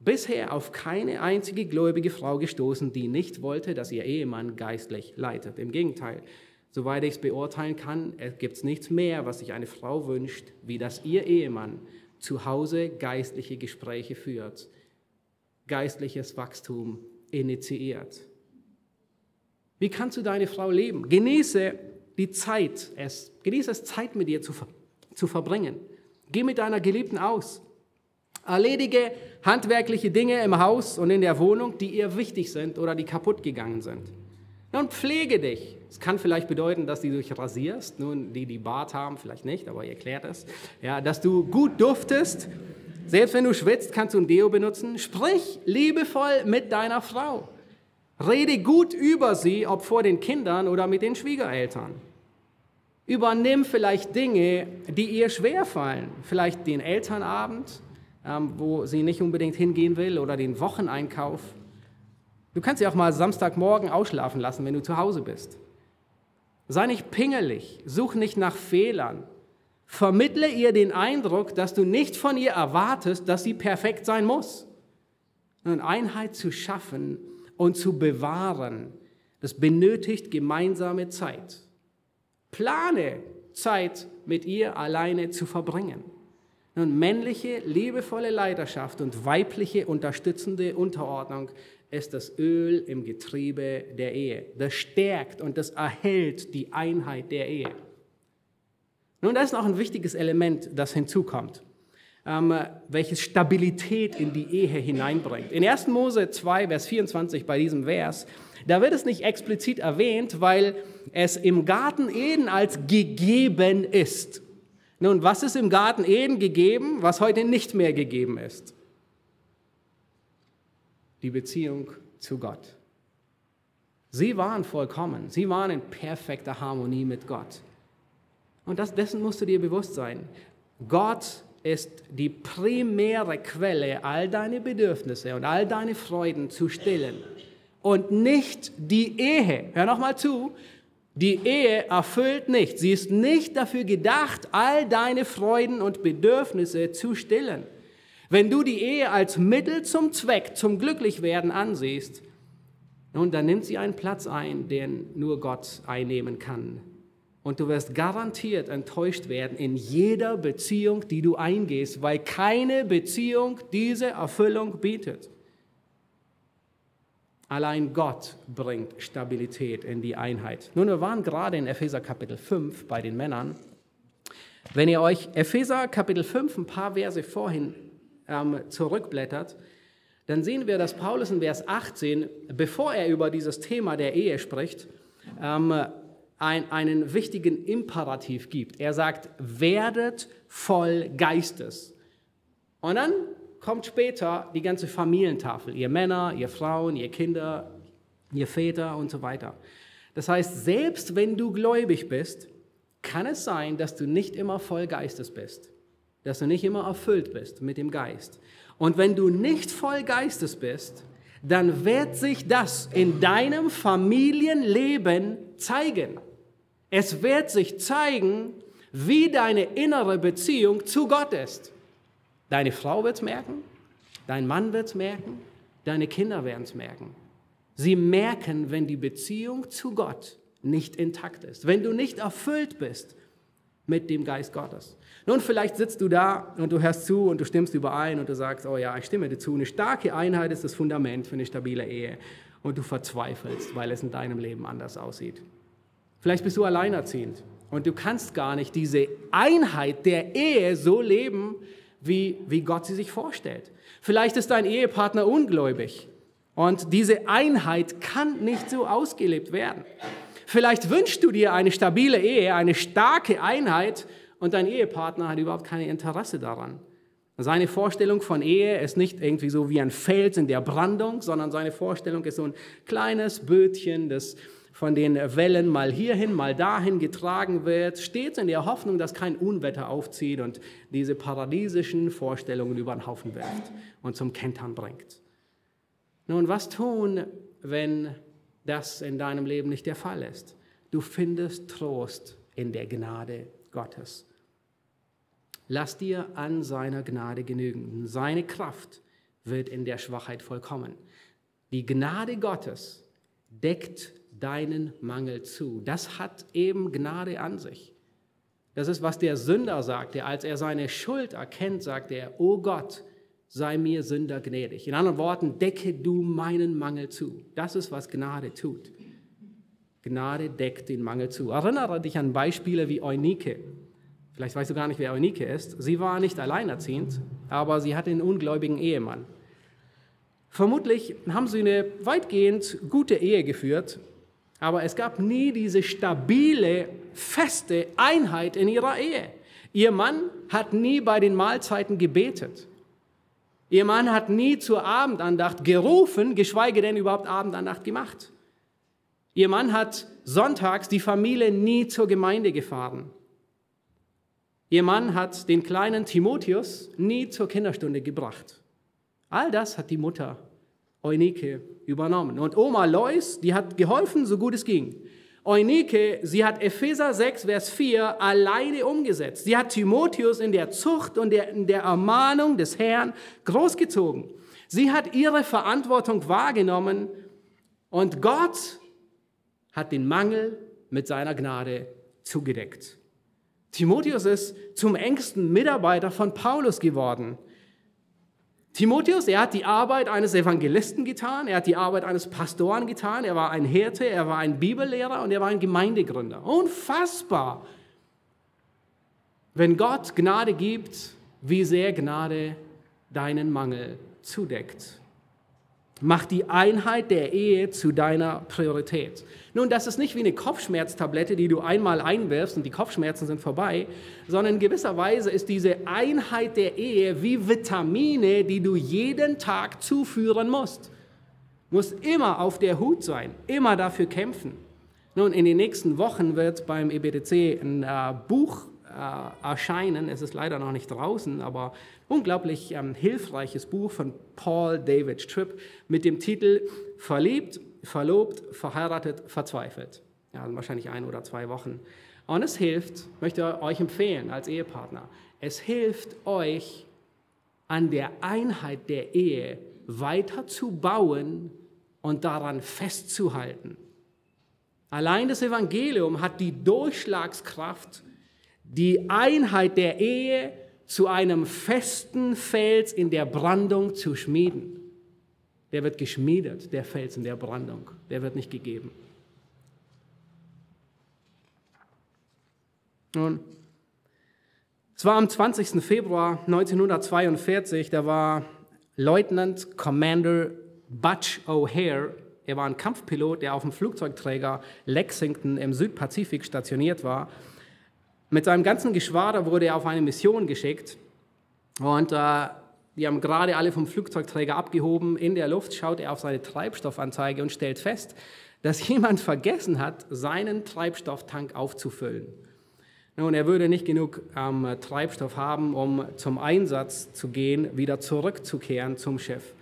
bisher auf keine einzige gläubige Frau gestoßen, die nicht wollte, dass ihr Ehemann geistlich leitet. Im Gegenteil, soweit ich es beurteilen kann, gibt es nichts mehr, was sich eine Frau wünscht, wie dass ihr Ehemann zu Hause geistliche Gespräche führt geistliches Wachstum initiiert. Wie kannst du deine Frau leben? Genieße die Zeit, es, genieße es, Zeit mit ihr zu, zu verbringen. Geh mit deiner Geliebten aus. Erledige handwerkliche Dinge im Haus und in der Wohnung, die ihr wichtig sind oder die kaputt gegangen sind. Nun pflege dich. Es kann vielleicht bedeuten, dass du dich rasierst. Nun, die, die Bart haben, vielleicht nicht, aber ihr klärt es. Ja, dass du gut duftest selbst wenn du schwitzt, kannst du ein Deo benutzen. Sprich liebevoll mit deiner Frau. Rede gut über sie, ob vor den Kindern oder mit den Schwiegereltern. Übernimm vielleicht Dinge, die ihr schwerfallen. Vielleicht den Elternabend, ähm, wo sie nicht unbedingt hingehen will, oder den Wocheneinkauf. Du kannst sie auch mal Samstagmorgen ausschlafen lassen, wenn du zu Hause bist. Sei nicht pingelig, such nicht nach Fehlern. Vermittle ihr den Eindruck, dass du nicht von ihr erwartest, dass sie perfekt sein muss. Und Einheit zu schaffen und zu bewahren, das benötigt gemeinsame Zeit. Plane Zeit mit ihr alleine zu verbringen. Nun, männliche, liebevolle Leidenschaft und weibliche, unterstützende Unterordnung ist das Öl im Getriebe der Ehe. Das stärkt und das erhält die Einheit der Ehe. Nun, da ist noch ein wichtiges Element, das hinzukommt, ähm, welches Stabilität in die Ehe hineinbringt. In 1. Mose 2, Vers 24 bei diesem Vers, da wird es nicht explizit erwähnt, weil es im Garten Eden als gegeben ist. Nun, was ist im Garten Eden gegeben, was heute nicht mehr gegeben ist? Die Beziehung zu Gott. Sie waren vollkommen, sie waren in perfekter Harmonie mit Gott. Und das, dessen musst du dir bewusst sein. Gott ist die primäre Quelle, all deine Bedürfnisse und all deine Freuden zu stillen. Und nicht die Ehe. Hör nochmal zu. Die Ehe erfüllt nicht. Sie ist nicht dafür gedacht, all deine Freuden und Bedürfnisse zu stillen. Wenn du die Ehe als Mittel zum Zweck, zum Glücklichwerden ansiehst, nun, dann nimmt sie einen Platz ein, den nur Gott einnehmen kann. Und du wirst garantiert enttäuscht werden in jeder Beziehung, die du eingehst, weil keine Beziehung diese Erfüllung bietet. Allein Gott bringt Stabilität in die Einheit. Nun, wir waren gerade in Epheser Kapitel 5 bei den Männern. Wenn ihr euch Epheser Kapitel 5 ein paar Verse vorhin ähm, zurückblättert, dann sehen wir, dass Paulus in Vers 18, bevor er über dieses Thema der Ehe spricht, ähm, ein, einen wichtigen Imperativ gibt. Er sagt, werdet voll Geistes. Und dann kommt später die ganze Familientafel, ihr Männer, ihr Frauen, ihr Kinder, ihr Väter und so weiter. Das heißt, selbst wenn du gläubig bist, kann es sein, dass du nicht immer voll Geistes bist, dass du nicht immer erfüllt bist mit dem Geist. Und wenn du nicht voll Geistes bist, dann wird sich das in deinem Familienleben zeigen. Es wird sich zeigen, wie deine innere Beziehung zu Gott ist. Deine Frau wird es merken, dein Mann wird es merken, deine Kinder werden es merken. Sie merken, wenn die Beziehung zu Gott nicht intakt ist, wenn du nicht erfüllt bist mit dem Geist Gottes. Nun, vielleicht sitzt du da und du hörst zu und du stimmst überein und du sagst, oh ja, ich stimme dir zu. Eine starke Einheit ist das Fundament für eine stabile Ehe. Und du verzweifelst, weil es in deinem Leben anders aussieht. Vielleicht bist du alleinerziehend und du kannst gar nicht diese Einheit der Ehe so leben, wie, wie Gott sie sich vorstellt. Vielleicht ist dein Ehepartner ungläubig und diese Einheit kann nicht so ausgelebt werden. Vielleicht wünschst du dir eine stabile Ehe, eine starke Einheit und dein Ehepartner hat überhaupt kein Interesse daran. Seine Vorstellung von Ehe ist nicht irgendwie so wie ein Fels in der Brandung, sondern seine Vorstellung ist so ein kleines Bötchen, das von den Wellen mal hierhin, mal dahin getragen wird, stets in der Hoffnung, dass kein Unwetter aufzieht und diese paradiesischen Vorstellungen über den Haufen wirft und zum Kentern bringt. Nun, was tun, wenn das in deinem Leben nicht der Fall ist? Du findest Trost in der Gnade Gottes. Lass dir an seiner Gnade genügen. Seine Kraft wird in der Schwachheit vollkommen. Die Gnade Gottes deckt deinen Mangel zu. Das hat eben Gnade an sich. Das ist, was der Sünder sagte. Als er seine Schuld erkennt, sagt er, O Gott, sei mir Sünder gnädig. In anderen Worten, decke du meinen Mangel zu. Das ist, was Gnade tut. Gnade deckt den Mangel zu. Erinnere dich an Beispiele wie Eunike. Vielleicht weißt du gar nicht, wer Eunike ist. Sie war nicht alleinerziehend, aber sie hatte einen ungläubigen Ehemann. Vermutlich haben sie eine weitgehend gute Ehe geführt, aber es gab nie diese stabile, feste Einheit in ihrer Ehe. Ihr Mann hat nie bei den Mahlzeiten gebetet. Ihr Mann hat nie zur Abendandacht gerufen, geschweige denn überhaupt Abendandacht gemacht. Ihr Mann hat sonntags die Familie nie zur Gemeinde gefahren. Ihr Mann hat den kleinen Timotheus nie zur Kinderstunde gebracht. All das hat die Mutter Eunike übernommen. Und Oma Lois, die hat geholfen, so gut es ging. Eunike, sie hat Epheser 6, Vers 4 alleine umgesetzt. Sie hat Timotheus in der Zucht und der, in der Ermahnung des Herrn großgezogen. Sie hat ihre Verantwortung wahrgenommen und Gott hat den Mangel mit seiner Gnade zugedeckt. Timotheus ist zum engsten Mitarbeiter von Paulus geworden. Timotheus, er hat die Arbeit eines Evangelisten getan, er hat die Arbeit eines Pastoren getan, er war ein Hirte, er war ein Bibellehrer und er war ein Gemeindegründer. Unfassbar! Wenn Gott Gnade gibt, wie sehr Gnade deinen Mangel zudeckt. Mach die Einheit der Ehe zu deiner Priorität. Nun, das ist nicht wie eine Kopfschmerztablette, die du einmal einwirfst und die Kopfschmerzen sind vorbei, sondern in gewisser Weise ist diese Einheit der Ehe wie Vitamine, die du jeden Tag zuführen musst. Du musst immer auf der Hut sein, immer dafür kämpfen. Nun, in den nächsten Wochen wird beim EBDC ein äh, Buch äh, erscheinen. Es ist leider noch nicht draußen, aber unglaublich ähm, hilfreiches Buch von Paul David Tripp mit dem Titel Verliebt, verlobt, verheiratet, verzweifelt. Ja, also wahrscheinlich ein oder zwei Wochen. Und es hilft, möchte euch empfehlen als Ehepartner, es hilft euch an der Einheit der Ehe weiter zu bauen und daran festzuhalten. Allein das Evangelium hat die Durchschlagskraft, die Einheit der Ehe zu einem festen Fels in der Brandung zu schmieden. Der wird geschmiedet, der Fels in der Brandung. Der wird nicht gegeben. Nun, es war am 20. Februar 1942, da war Leutnant Commander Butch O'Hare, er war ein Kampfpilot, der auf dem Flugzeugträger Lexington im Südpazifik stationiert war. Mit seinem ganzen Geschwader wurde er auf eine Mission geschickt und äh, die haben gerade alle vom Flugzeugträger abgehoben. In der Luft schaut er auf seine Treibstoffanzeige und stellt fest, dass jemand vergessen hat, seinen Treibstofftank aufzufüllen. Nun, er würde nicht genug ähm, Treibstoff haben, um zum Einsatz zu gehen, wieder zurückzukehren zum Schiff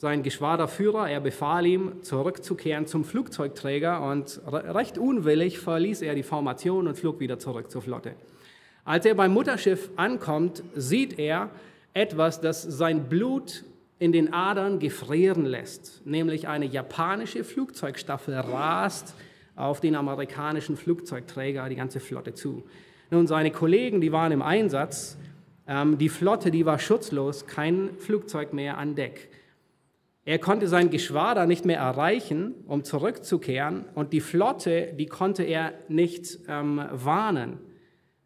sein Geschwaderführer, er befahl ihm, zurückzukehren zum Flugzeugträger und recht unwillig verließ er die Formation und flog wieder zurück zur Flotte. Als er beim Mutterschiff ankommt, sieht er etwas, das sein Blut in den Adern gefrieren lässt, nämlich eine japanische Flugzeugstaffel rast auf den amerikanischen Flugzeugträger die ganze Flotte zu. Nun, seine Kollegen, die waren im Einsatz. Ähm, die Flotte, die war schutzlos, kein Flugzeug mehr an Deck. Er konnte sein Geschwader nicht mehr erreichen, um zurückzukehren, und die Flotte, die konnte er nicht ähm, warnen.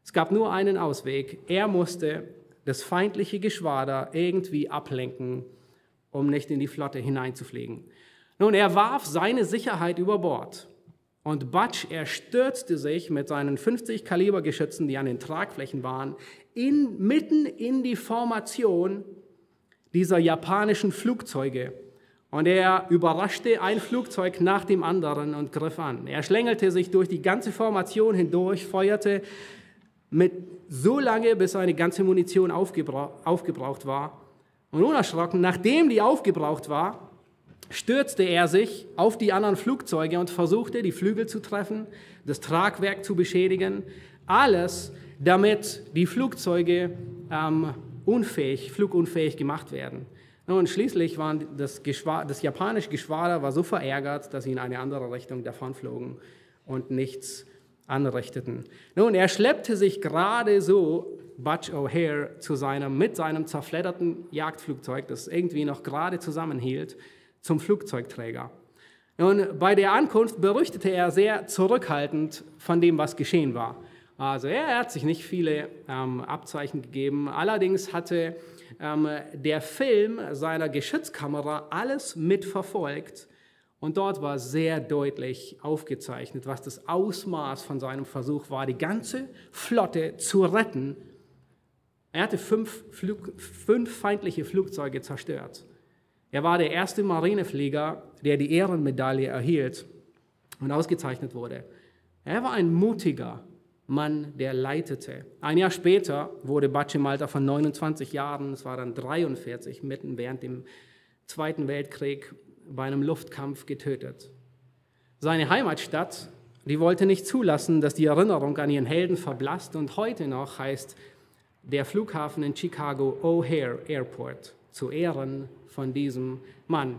Es gab nur einen Ausweg. Er musste das feindliche Geschwader irgendwie ablenken, um nicht in die Flotte hineinzufliegen. Nun, er warf seine Sicherheit über Bord. Und Batsch, er stürzte sich mit seinen 50 Kaliber Geschützen, die an den Tragflächen waren, in, mitten in die Formation dieser japanischen Flugzeuge. Und er überraschte ein Flugzeug nach dem anderen und griff an. Er schlängelte sich durch die ganze Formation hindurch, feuerte mit so lange, bis seine ganze Munition aufgebraucht war. Und unerschrocken, nachdem die aufgebraucht war, stürzte er sich auf die anderen Flugzeuge und versuchte, die Flügel zu treffen, das Tragwerk zu beschädigen. Alles, damit die Flugzeuge ähm, unfähig, flugunfähig gemacht werden. Und schließlich war das, das japanische Geschwader war so verärgert, dass sie in eine andere Richtung davonflogen und nichts anrichteten. Nun, er schleppte sich gerade so, Butch O'Hare, zu seinem, mit seinem zerfledderten Jagdflugzeug, das irgendwie noch gerade zusammenhielt, zum Flugzeugträger. Und bei der Ankunft berichtete er sehr zurückhaltend von dem, was geschehen war. Also er hat sich nicht viele ähm, Abzeichen gegeben. Allerdings hatte ähm, der Film seiner Geschützkamera alles mitverfolgt. Und dort war sehr deutlich aufgezeichnet, was das Ausmaß von seinem Versuch war, die ganze Flotte zu retten. Er hatte fünf, Flug, fünf feindliche Flugzeuge zerstört. Er war der erste Marineflieger, der die Ehrenmedaille erhielt und ausgezeichnet wurde. Er war ein mutiger Mann, der leitete. Ein Jahr später wurde Alter von 29 Jahren, es war dann 43, mitten während dem Zweiten Weltkrieg, bei einem Luftkampf getötet. Seine Heimatstadt, die wollte nicht zulassen, dass die Erinnerung an ihren Helden verblasst und heute noch heißt der Flughafen in Chicago O'Hare Airport zu Ehren von diesem Mann.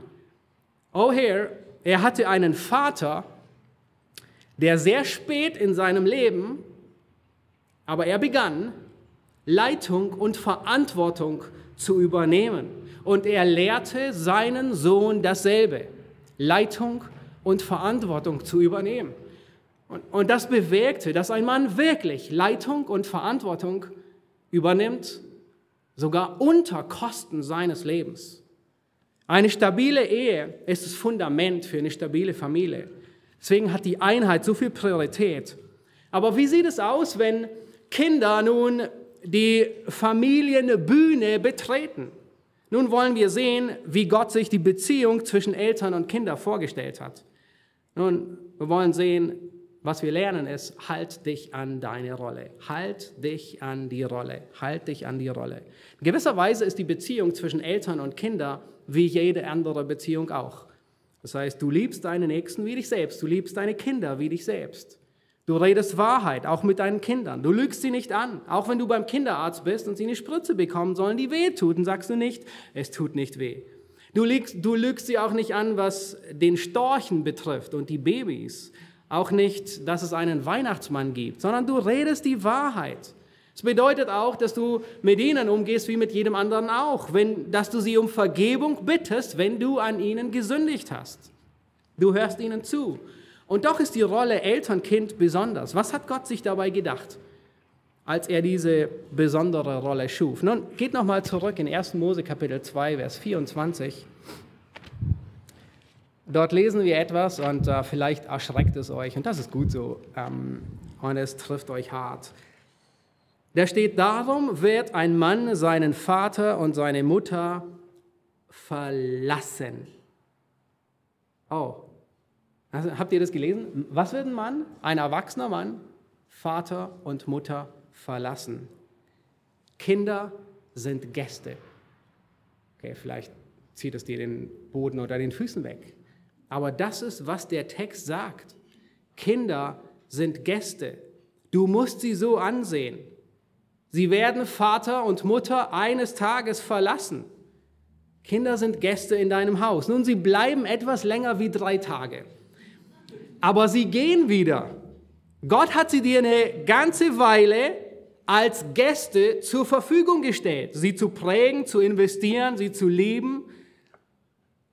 O'Hare, er hatte einen Vater, der sehr spät in seinem Leben, aber er begann, Leitung und Verantwortung zu übernehmen. Und er lehrte seinen Sohn dasselbe, Leitung und Verantwortung zu übernehmen. Und, und das bewegte, dass ein Mann wirklich Leitung und Verantwortung übernimmt, sogar unter Kosten seines Lebens. Eine stabile Ehe ist das Fundament für eine stabile Familie. Deswegen hat die Einheit so viel Priorität. Aber wie sieht es aus, wenn Kinder nun die Familienbühne betreten? Nun wollen wir sehen, wie Gott sich die Beziehung zwischen Eltern und Kindern vorgestellt hat. Nun, wir wollen sehen, was wir lernen ist, halt dich an deine Rolle. Halt dich an die Rolle. Halt dich an die Rolle. In gewisser Weise ist die Beziehung zwischen Eltern und Kindern wie jede andere Beziehung auch. Das heißt, du liebst deine Nächsten wie dich selbst, du liebst deine Kinder wie dich selbst. Du redest Wahrheit, auch mit deinen Kindern. Du lügst sie nicht an. Auch wenn du beim Kinderarzt bist und sie eine Spritze bekommen sollen, die weh tut, dann sagst du nicht, es tut nicht weh. Du lügst, du lügst sie auch nicht an, was den Storchen betrifft und die Babys. Auch nicht, dass es einen Weihnachtsmann gibt, sondern du redest die Wahrheit. Es bedeutet auch, dass du mit ihnen umgehst wie mit jedem anderen auch, wenn, dass du sie um Vergebung bittest, wenn du an ihnen gesündigt hast. Du hörst ihnen zu. Und doch ist die Rolle Eltern-Kind besonders. Was hat Gott sich dabei gedacht, als er diese besondere Rolle schuf? Nun, geht nochmal zurück in 1. Mose Kapitel 2, Vers 24. Dort lesen wir etwas und äh, vielleicht erschreckt es euch, und das ist gut so, ähm, und es trifft euch hart. Da steht, darum wird ein Mann seinen Vater und seine Mutter verlassen. Oh, also, habt ihr das gelesen? Was wird ein Mann? Ein erwachsener Mann, Vater und Mutter verlassen. Kinder sind Gäste. Okay, vielleicht zieht es dir den Boden oder den Füßen weg. Aber das ist, was der Text sagt. Kinder sind Gäste. Du musst sie so ansehen. Sie werden Vater und Mutter eines Tages verlassen. Kinder sind Gäste in deinem Haus. Nun, sie bleiben etwas länger wie drei Tage. Aber sie gehen wieder. Gott hat sie dir eine ganze Weile als Gäste zur Verfügung gestellt, sie zu prägen, zu investieren, sie zu lieben.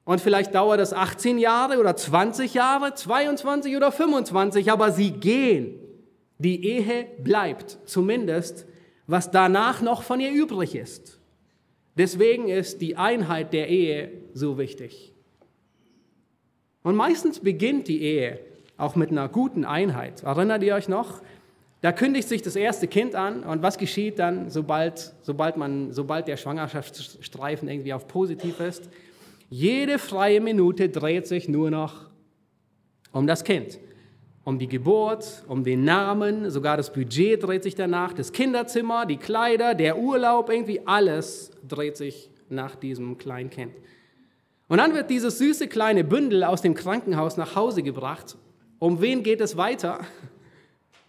Und vielleicht dauert das 18 Jahre oder 20 Jahre, 22 oder 25, aber sie gehen. Die Ehe bleibt, zumindest was danach noch von ihr übrig ist. Deswegen ist die Einheit der Ehe so wichtig. Und meistens beginnt die Ehe auch mit einer guten Einheit. Erinnert ihr euch noch? Da kündigt sich das erste Kind an und was geschieht dann, sobald, sobald, man, sobald der Schwangerschaftsstreifen irgendwie auf positiv ist? Jede freie Minute dreht sich nur noch um das Kind, um die Geburt, um den Namen, sogar das Budget dreht sich danach, das Kinderzimmer, die Kleider, der Urlaub, irgendwie alles dreht sich nach diesem kleinen Kind. Und dann wird dieses süße kleine Bündel aus dem Krankenhaus nach Hause gebracht. Um wen geht es weiter?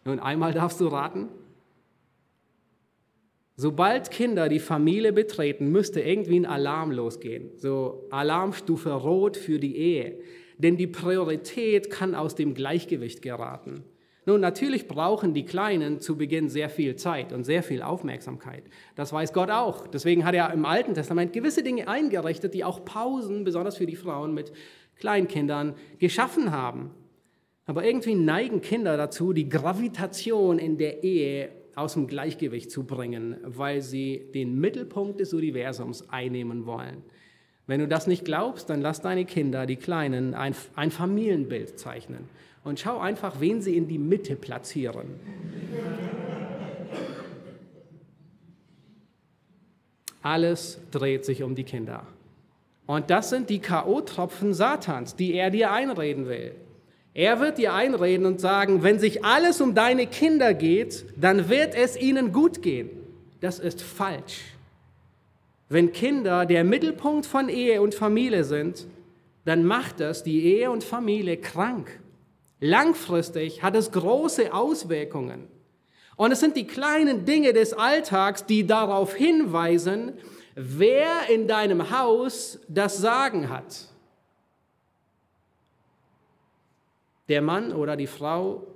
Nun, einmal darfst du raten. Sobald Kinder die Familie betreten, müsste irgendwie ein Alarm losgehen. So Alarmstufe Rot für die Ehe. Denn die Priorität kann aus dem Gleichgewicht geraten. Nun, natürlich brauchen die Kleinen zu Beginn sehr viel Zeit und sehr viel Aufmerksamkeit. Das weiß Gott auch. Deswegen hat er im Alten Testament gewisse Dinge eingerichtet, die auch Pausen, besonders für die Frauen mit Kleinkindern, geschaffen haben. Aber irgendwie neigen Kinder dazu, die Gravitation in der Ehe aus dem Gleichgewicht zu bringen, weil sie den Mittelpunkt des Universums einnehmen wollen. Wenn du das nicht glaubst, dann lass deine Kinder, die Kleinen, ein, ein Familienbild zeichnen und schau einfach, wen sie in die Mitte platzieren. Alles dreht sich um die Kinder. Und das sind die K.O.-Tropfen Satans, die er dir einreden will. Er wird dir einreden und sagen, wenn sich alles um deine Kinder geht, dann wird es ihnen gut gehen. Das ist falsch. Wenn Kinder der Mittelpunkt von Ehe und Familie sind, dann macht das die Ehe und Familie krank. Langfristig hat es große Auswirkungen. Und es sind die kleinen Dinge des Alltags, die darauf hinweisen, wer in deinem Haus das Sagen hat. Der Mann oder die Frau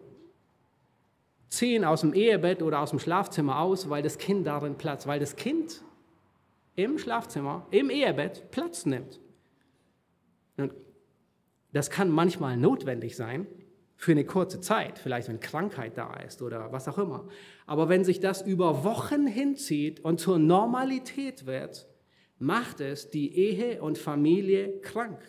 ziehen aus dem Ehebett oder aus dem Schlafzimmer aus, weil das Kind darin Platz, weil das Kind im Schlafzimmer, im Ehebett Platz nimmt. Und das kann manchmal notwendig sein, für eine kurze Zeit, vielleicht wenn Krankheit da ist oder was auch immer. Aber wenn sich das über Wochen hinzieht und zur Normalität wird, macht es die Ehe und Familie krank.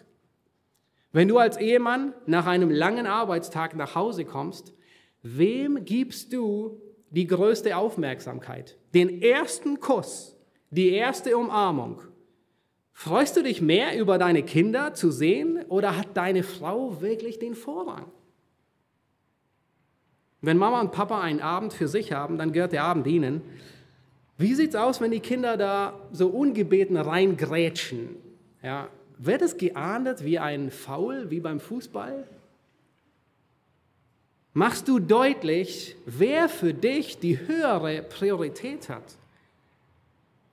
Wenn du als Ehemann nach einem langen Arbeitstag nach Hause kommst, wem gibst du die größte Aufmerksamkeit? Den ersten Kuss, die erste Umarmung. Freust du dich mehr über deine Kinder zu sehen oder hat deine Frau wirklich den Vorrang? Wenn Mama und Papa einen Abend für sich haben, dann gehört der Abend ihnen. Wie sieht es aus, wenn die Kinder da so ungebeten reingrätschen? Ja, wird es geahndet wie ein Foul, wie beim Fußball? Machst du deutlich, wer für dich die höhere Priorität hat?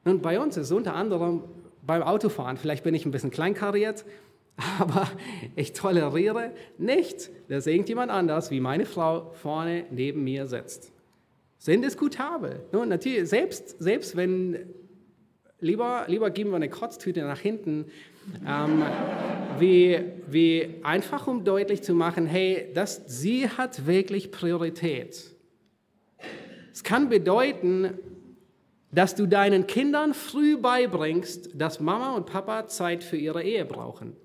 Und bei uns ist unter anderem beim Autofahren, vielleicht bin ich ein bisschen kleinkariert, aber ich toleriere nicht, dass irgendjemand anders wie meine Frau vorne neben mir sitzt. Sind diskutabel. Nun, natürlich, selbst, selbst wenn, lieber, lieber geben wir eine Kotztüte nach hinten, ähm, wie, wie einfach um deutlich zu machen, hey, das, sie hat wirklich Priorität. Es kann bedeuten, dass du deinen Kindern früh beibringst, dass Mama und Papa Zeit für ihre Ehe brauchen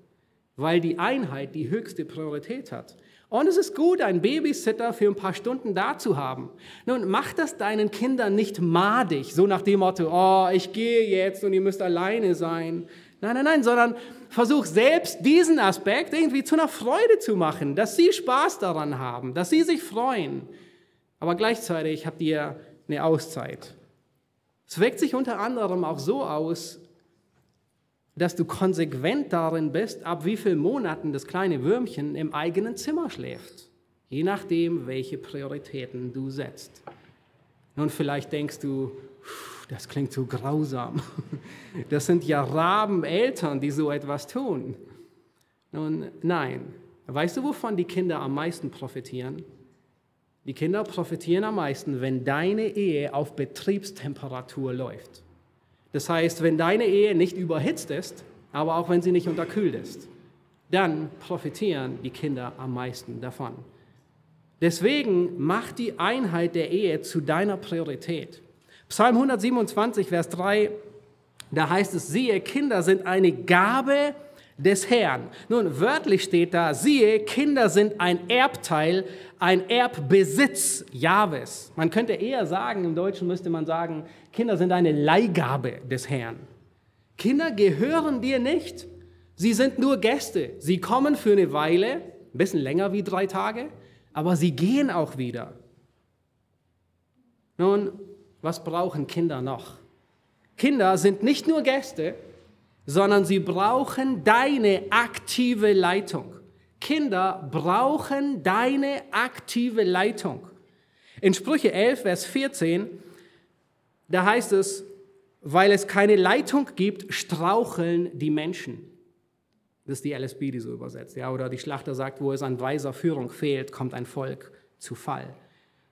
weil die Einheit die höchste Priorität hat. Und es ist gut, einen Babysitter für ein paar Stunden da zu haben. Nun, mach das deinen Kindern nicht madig, so nach dem Motto, oh, ich gehe jetzt und ihr müsst alleine sein. Nein, nein, nein, sondern versuch selbst diesen Aspekt irgendwie zu einer Freude zu machen, dass sie Spaß daran haben, dass sie sich freuen. Aber gleichzeitig habt ihr eine Auszeit. Es wirkt sich unter anderem auch so aus, dass du konsequent darin bist, ab wie vielen Monaten das kleine Würmchen im eigenen Zimmer schläft. Je nachdem, welche Prioritäten du setzt. Nun, vielleicht denkst du, das klingt so grausam. Das sind ja Rabeneltern, die so etwas tun. Nun, nein. Weißt du, wovon die Kinder am meisten profitieren? Die Kinder profitieren am meisten, wenn deine Ehe auf Betriebstemperatur läuft. Das heißt, wenn deine Ehe nicht überhitzt ist, aber auch wenn sie nicht unterkühlt ist, dann profitieren die Kinder am meisten davon. Deswegen mach die Einheit der Ehe zu deiner Priorität. Psalm 127, Vers 3, da heißt es, siehe, Kinder sind eine Gabe des Herrn. Nun, wörtlich steht da, siehe, Kinder sind ein Erbteil, ein Erbbesitz Jahwes. Man könnte eher sagen, im Deutschen müsste man sagen, Kinder sind eine Leihgabe des Herrn. Kinder gehören dir nicht. Sie sind nur Gäste. Sie kommen für eine Weile, ein bisschen länger wie drei Tage, aber sie gehen auch wieder. Nun, was brauchen Kinder noch? Kinder sind nicht nur Gäste, sondern sie brauchen deine aktive Leitung. Kinder brauchen deine aktive Leitung. In Sprüche 11, Vers 14, da heißt es, weil es keine Leitung gibt, straucheln die Menschen. Das ist die LSB, die so übersetzt. Ja, oder die Schlachter sagt, wo es an weiser Führung fehlt, kommt ein Volk zu Fall.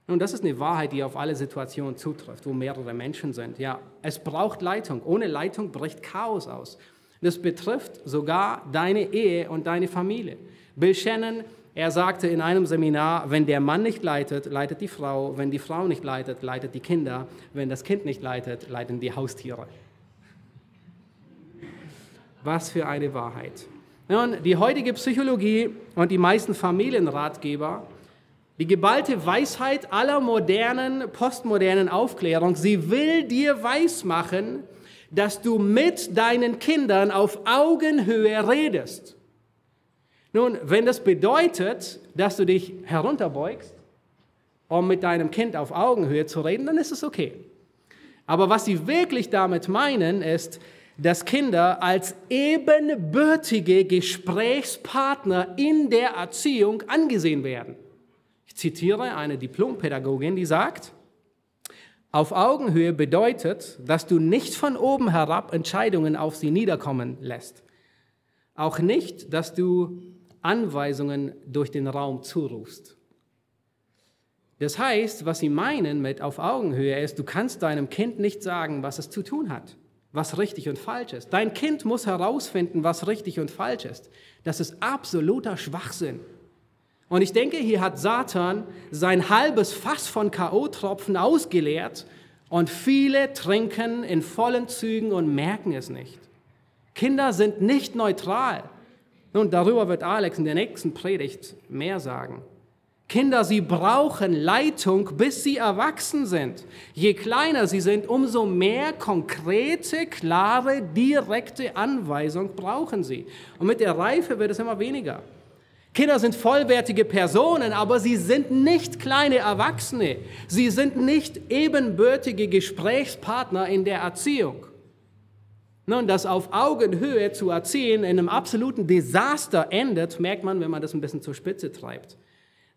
Nun, das ist eine Wahrheit, die auf alle Situationen zutrifft, wo mehrere Menschen sind. Ja, es braucht Leitung. Ohne Leitung bricht Chaos aus. Das betrifft sogar deine Ehe und deine Familie. Bill Shannon, er sagte in einem Seminar, wenn der Mann nicht leitet, leitet die Frau. Wenn die Frau nicht leitet, leitet die Kinder. Wenn das Kind nicht leitet, leiten die Haustiere. Was für eine Wahrheit. Nun, die heutige Psychologie und die meisten Familienratgeber die geballte Weisheit aller modernen, postmodernen Aufklärung, sie will dir weismachen, dass du mit deinen Kindern auf Augenhöhe redest. Nun, wenn das bedeutet, dass du dich herunterbeugst, um mit deinem Kind auf Augenhöhe zu reden, dann ist es okay. Aber was sie wirklich damit meinen, ist, dass Kinder als ebenbürtige Gesprächspartner in der Erziehung angesehen werden zitiere eine Diplompädagogin, die sagt, auf Augenhöhe bedeutet, dass du nicht von oben herab Entscheidungen auf sie niederkommen lässt. Auch nicht, dass du Anweisungen durch den Raum zurufst. Das heißt, was sie meinen mit auf Augenhöhe ist, du kannst deinem Kind nicht sagen, was es zu tun hat, was richtig und falsch ist. Dein Kind muss herausfinden, was richtig und falsch ist. Das ist absoluter Schwachsinn. Und ich denke, hier hat Satan sein halbes Fass von K.O.-Tropfen ausgeleert und viele trinken in vollen Zügen und merken es nicht. Kinder sind nicht neutral. Nun, darüber wird Alex in der nächsten Predigt mehr sagen. Kinder, sie brauchen Leitung, bis sie erwachsen sind. Je kleiner sie sind, umso mehr konkrete, klare, direkte Anweisung brauchen sie. Und mit der Reife wird es immer weniger. Kinder sind vollwertige Personen, aber sie sind nicht kleine Erwachsene. Sie sind nicht ebenbürtige Gesprächspartner in der Erziehung. Nun, das auf Augenhöhe zu erziehen in einem absoluten Desaster endet, merkt man, wenn man das ein bisschen zur Spitze treibt.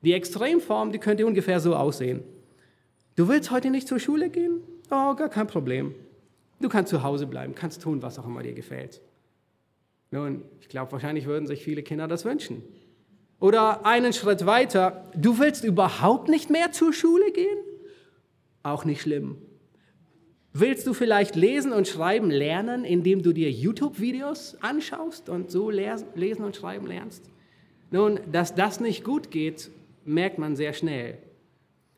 Die Extremform, die könnte ungefähr so aussehen. Du willst heute nicht zur Schule gehen? Oh, gar kein Problem. Du kannst zu Hause bleiben, kannst tun, was auch immer dir gefällt. Nun, ich glaube, wahrscheinlich würden sich viele Kinder das wünschen. Oder einen Schritt weiter, du willst überhaupt nicht mehr zur Schule gehen? Auch nicht schlimm. Willst du vielleicht lesen und schreiben lernen, indem du dir YouTube-Videos anschaust und so lesen und schreiben lernst? Nun, dass das nicht gut geht, merkt man sehr schnell.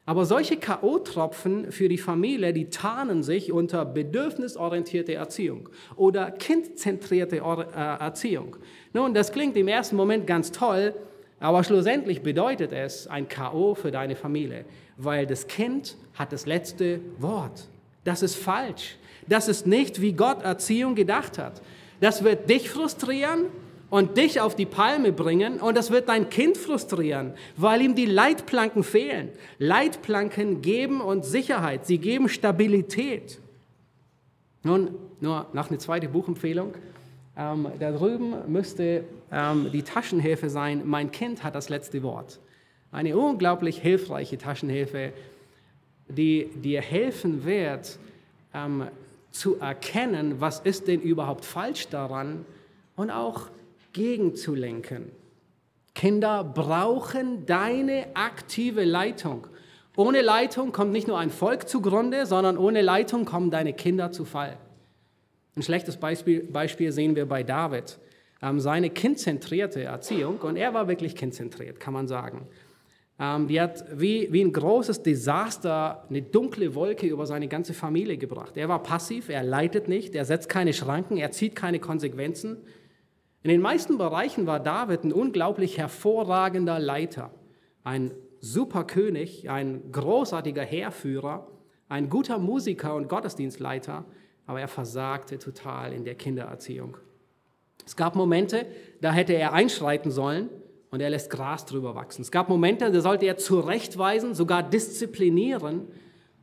Aber solche K.O.-Tropfen für die Familie, die tarnen sich unter bedürfnisorientierte Erziehung oder kindzentrierte äh, Erziehung. Nun, das klingt im ersten Moment ganz toll, aber schlussendlich bedeutet es ein K.O. für deine Familie, weil das Kind hat das letzte Wort. Das ist falsch. Das ist nicht, wie Gott Erziehung gedacht hat. Das wird dich frustrieren und dich auf die Palme bringen und das wird dein Kind frustrieren, weil ihm die Leitplanken fehlen. Leitplanken geben uns Sicherheit, sie geben Stabilität. Nun, nur noch eine zweite Buchempfehlung. Ähm, da drüben müsste ähm, die Taschenhilfe sein, mein Kind hat das letzte Wort. Eine unglaublich hilfreiche Taschenhilfe, die dir helfen wird, ähm, zu erkennen, was ist denn überhaupt falsch daran und auch gegenzulenken. Kinder brauchen deine aktive Leitung. Ohne Leitung kommt nicht nur ein Volk zugrunde, sondern ohne Leitung kommen deine Kinder zu Fall. Ein schlechtes Beispiel, Beispiel sehen wir bei David. Ähm, seine kindzentrierte Erziehung, und er war wirklich kindzentriert, kann man sagen, die hat wie, wie ein großes Desaster eine dunkle Wolke über seine ganze Familie gebracht. Er war passiv, er leitet nicht, er setzt keine Schranken, er zieht keine Konsequenzen. In den meisten Bereichen war David ein unglaublich hervorragender Leiter, ein super König, ein großartiger Heerführer, ein guter Musiker und Gottesdienstleiter, aber er versagte total in der Kindererziehung. Es gab Momente, da hätte er einschreiten sollen und er lässt Gras drüber wachsen. Es gab Momente, da sollte er zurechtweisen, sogar disziplinieren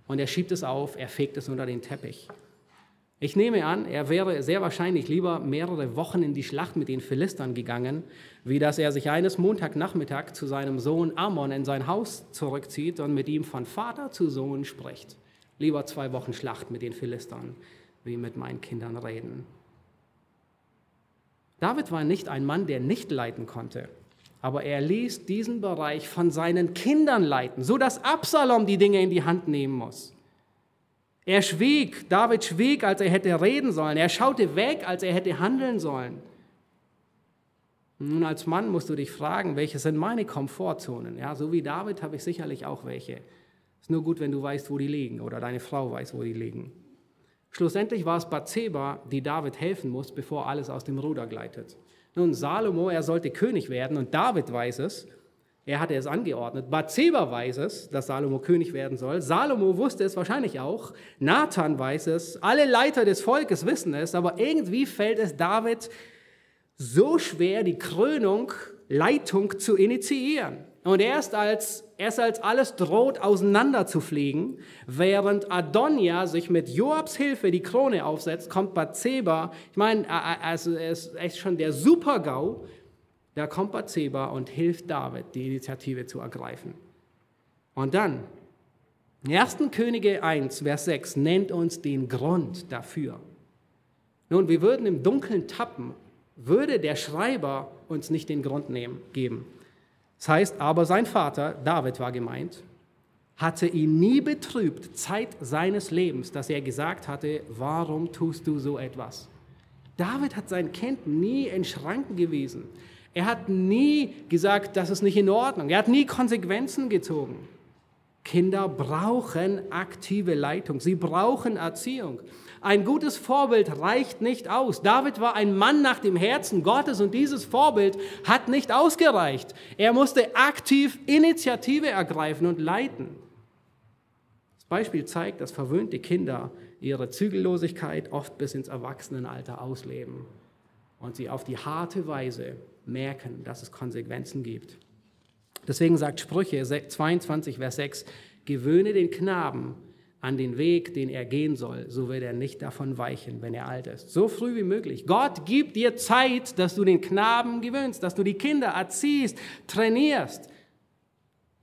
und er schiebt es auf, er fegt es unter den Teppich. Ich nehme an, er wäre sehr wahrscheinlich lieber mehrere Wochen in die Schlacht mit den Philistern gegangen, wie dass er sich eines Montagnachmittag zu seinem Sohn Ammon in sein Haus zurückzieht und mit ihm von Vater zu Sohn spricht. Lieber zwei Wochen Schlacht mit den Philistern, wie mit meinen Kindern reden. David war nicht ein Mann, der nicht leiten konnte, aber er ließ diesen Bereich von seinen Kindern leiten, so dass Absalom die Dinge in die Hand nehmen muss. Er schwieg, David schwieg, als er hätte reden sollen. Er schaute weg, als er hätte handeln sollen. Nun, als Mann musst du dich fragen, welche sind meine Komfortzonen? Ja, so wie David habe ich sicherlich auch welche. Ist nur gut, wenn du weißt, wo die liegen oder deine Frau weiß, wo die liegen. Schlussendlich war es Bathseba, die David helfen muss, bevor alles aus dem Ruder gleitet. Nun, Salomo, er sollte König werden und David weiß es. Er hatte es angeordnet. Bathseba weiß es, dass Salomo König werden soll. Salomo wusste es wahrscheinlich auch. Nathan weiß es. Alle Leiter des Volkes wissen es. Aber irgendwie fällt es David so schwer, die Krönung, Leitung zu initiieren. Und erst als, erst als alles droht auseinanderzufliegen, während Adonia sich mit Joabs Hilfe die Krone aufsetzt, kommt Bathseba, ich meine, also er ist echt schon der Super-GAU, da kommt Bathseba und hilft David, die Initiative zu ergreifen. Und dann, 1. Könige 1, Vers 6, nennt uns den Grund dafür. Nun, wir würden im Dunkeln tappen, würde der Schreiber uns nicht den Grund nehmen, geben. Das heißt, aber sein Vater, David war gemeint, hatte ihn nie betrübt, Zeit seines Lebens, dass er gesagt hatte, warum tust du so etwas? David hat sein Kind nie in Schranken gewiesen. Er hat nie gesagt, das ist nicht in Ordnung. Er hat nie Konsequenzen gezogen. Kinder brauchen aktive Leitung. Sie brauchen Erziehung. Ein gutes Vorbild reicht nicht aus. David war ein Mann nach dem Herzen Gottes und dieses Vorbild hat nicht ausgereicht. Er musste aktiv Initiative ergreifen und leiten. Das Beispiel zeigt, dass verwöhnte Kinder ihre Zügellosigkeit oft bis ins Erwachsenenalter ausleben und sie auf die harte Weise merken, dass es Konsequenzen gibt. Deswegen sagt Sprüche 22, Vers 6, gewöhne den Knaben an den Weg, den er gehen soll, so wird er nicht davon weichen, wenn er alt ist. So früh wie möglich. Gott gibt dir Zeit, dass du den Knaben gewöhnst, dass du die Kinder erziehst, trainierst.